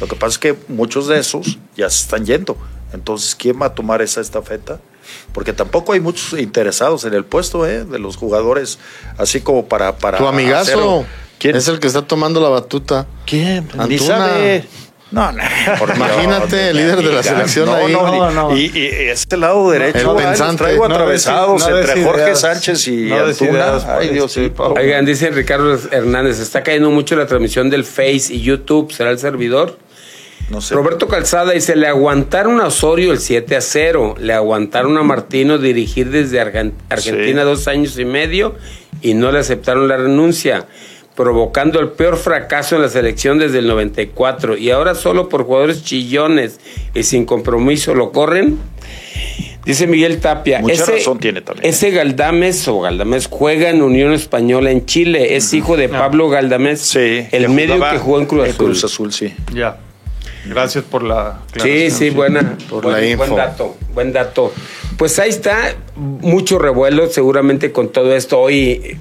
Lo que pasa es que muchos de esos ya se están yendo. Entonces, ¿quién va a tomar esa estafeta? Porque tampoco hay muchos interesados en el puesto ¿eh? de los jugadores, así como para... para Tu amigazo hacerlo. ¿Quién? es el que está tomando la batuta. ¿Quién? Ni Antuna. sabe. No, no. (laughs) Imagínate, el líder de la selección no, ahí. No, No, y- no. Y, y este lado derecho, El pensante. traigo atravesados no entre Jorge ideas. Sánchez y Antuna. ideas, Ay, pues, Dios sí. Oigan, dice Ricardo Hernández, está cayendo mucho la transmisión del Face y YouTube, ¿será el servidor? No sé. Roberto Calzada dice, le aguantaron a Osorio el 7 a 0, le aguantaron a Martino dirigir desde Argen- Argentina Sí. dos años y medio y no le aceptaron la renuncia, provocando el peor fracaso en la selección desde el 94 y ahora solo por jugadores chillones y sin compromiso lo corren. Dice Miguel Tapia, Mucha razón tiene también. ese Galdames o Galdames juega en Unión Española en Chile, es hijo de Pablo Galdames, Sí. el que medio jugaba que jugó en Cruz Azul. Cruz Azul, sí. Ya. Gracias por la Sí, sí, buena. Por buen, la info. Buen dato, buen dato. Pues ahí está, mucho revuelo seguramente con todo esto hoy,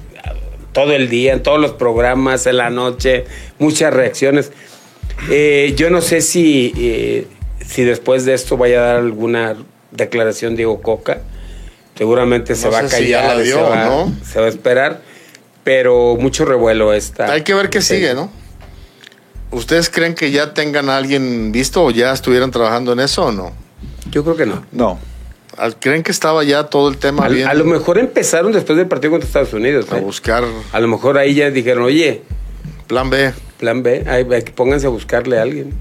todo el día, en todos los programas, en la noche, muchas reacciones. Eh, yo no sé si, eh, si después de esto vaya a dar alguna declaración Diego Coca. Seguramente se va a sé si ya callar, la y se, dio, va, ¿no? se va a esperar, pero mucho revuelo está. Hay que ver qué Sí. sigue, ¿no? ¿Ustedes creen que ya tengan a alguien visto o ya estuvieran trabajando en eso o no? Yo creo que no. No. Al- ¿Creen que estaba ya todo el tema A, bien? a lo mejor empezaron después del partido contra Estados Unidos. a ¿eh? buscar A lo mejor ahí ya dijeron, oye, plan B. plan B, ahí, pónganse a buscarle a alguien.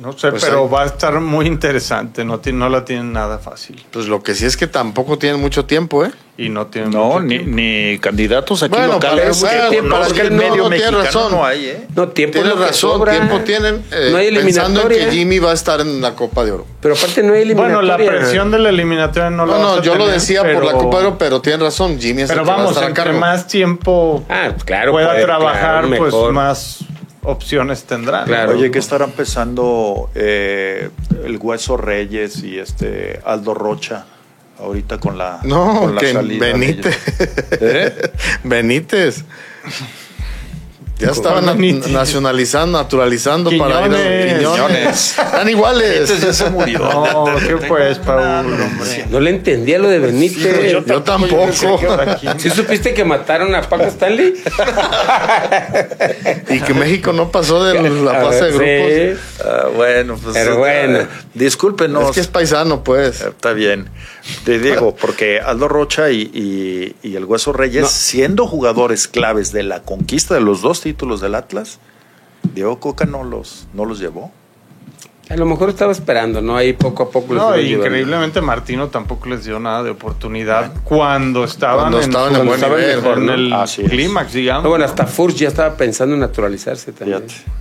No sé, Pues pero va a estar muy interesante. No, ti- no la tienen nada fácil. Pues lo que sí es que tampoco tienen mucho tiempo, ¿eh? Y no tienen No, mucho ni, candidatos aquí Bueno, locales. para- bueno, es que el no, medio no, mexicano razón. no hay, ¿eh? No, tiempo lo que razón, sobra. tiempo tienen eh, no hay pensando en que eliminatoria. Jimmy va a estar en la Copa de Oro. Pero aparte no hay Bueno, eliminatoria. la presión de la eliminatoria no, la No, no, yo lo decía por la Copa de Oro, pero tienen razón, Jimmy es Pero el que va a vamos, estar a cargo. más tiempo Ah, pues claro. pueda puede, trabajar, claro, pues mejor. más opciones tendrá. ¿no? Claro. Oye, que estarán pensando eh, el Hueso Reyes y este Aldo Rocha ahorita con la, No, con la que salida Benítez. (laughs) ¿Eh? Benítez. Ya estaban na- nacionalizando, naturalizando para ir a Quiñones. Están iguales. Benítez ya se murió. No, ¿qué pues, Paul, hombre? No le entendía lo de Benítez. yo tampoco. ¿Sí supiste que mataron a Paco Stanley? Y que México no pasó de la fase de grupos. Sí. Ah, bueno, pues. Pero eh, bueno. discúlpenos. Es que es paisano, pues. Está bien. Te digo, porque Aldo Rocha y, y- y el Hueso Reyes, No. siendo jugadores claves de la conquista de los dos títulos del Atlas, Diego Coca no los, no los llevó. A lo mejor estaba esperando, ¿no? Ahí poco a poco. les No, llevando. increíblemente Martino tampoco les dio nada de oportunidad cuando estaban Cuando estaban en su- buen estaban nivel, mejor en el clímax, digamos. No, bueno, hasta Furch ya estaba pensando en naturalizarse también. Fíjate.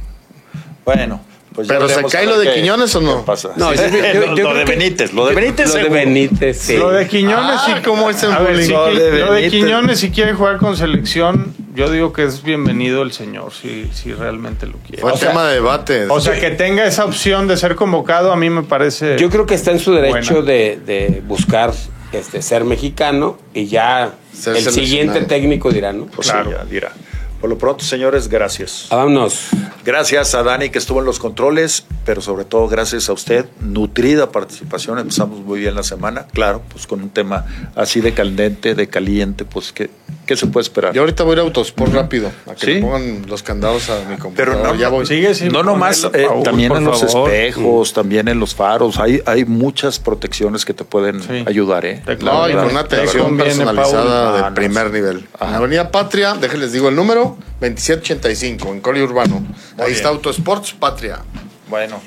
Bueno, pues ya Pero ¿se cae lo de qué- Quiñones o no? qué pasa. No, Sí. yo- (laughs) yo- yo lo, de Benítez, lo de Benítez. Lo de. Benítez, sí. Lo de Quiñones Ah, y ¿cómo es el bullying? si, Lo de lo de Benítez. Quiñones si quiere jugar con selección, yo digo que es bienvenido el señor, si, si realmente lo quiere. Fue O sea, tema de debate. o sea, que tenga esa opción de ser convocado a mí me parece... Yo creo que está en su derecho de, de buscar este, ser mexicano y ya Ser el siguiente técnico dirá, ¿no? Pues Claro. sí, ya dirá. Por lo pronto, señores, gracias. Vámonos. Gracias a Dani que estuvo en los controles, pero sobre todo gracias a usted. Nutrida participación, empezamos muy bien la semana, claro, pues con un tema así de candente, de caliente, pues ¿qué, qué se puede esperar? Yo ahorita voy a ir a Autosport rápido, a que ¿Sí? le pongan los candados a mi computadora. Pero no, ya voy. Sigue sin no nomás, eh, también en los favor. espejos, también en los faros, hay, hay muchas protecciones que te pueden Sí. ayudar, ¿eh? No, y con una te atención personalizada Paul. de Ah, no, primer nivel. Ajá. En Avenida Patria, déjenles digo el número, 2785, en Coli Urbano. Ahí bien. está Autosports Patria. Bueno.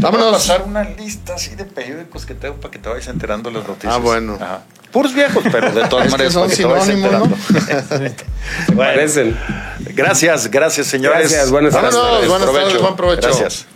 Vámonos. Voy a pasar una lista así de periódicos que tengo para que te vayas enterando las noticias. Ah, bueno. Ajá. Puros viejos, pero de todas (laughs) maneras son sinónimos, ¿no? (laughs) parecen. Gracias, gracias señores. Gracias, buenas tardes. buenas tardes, buen provecho. Gracias.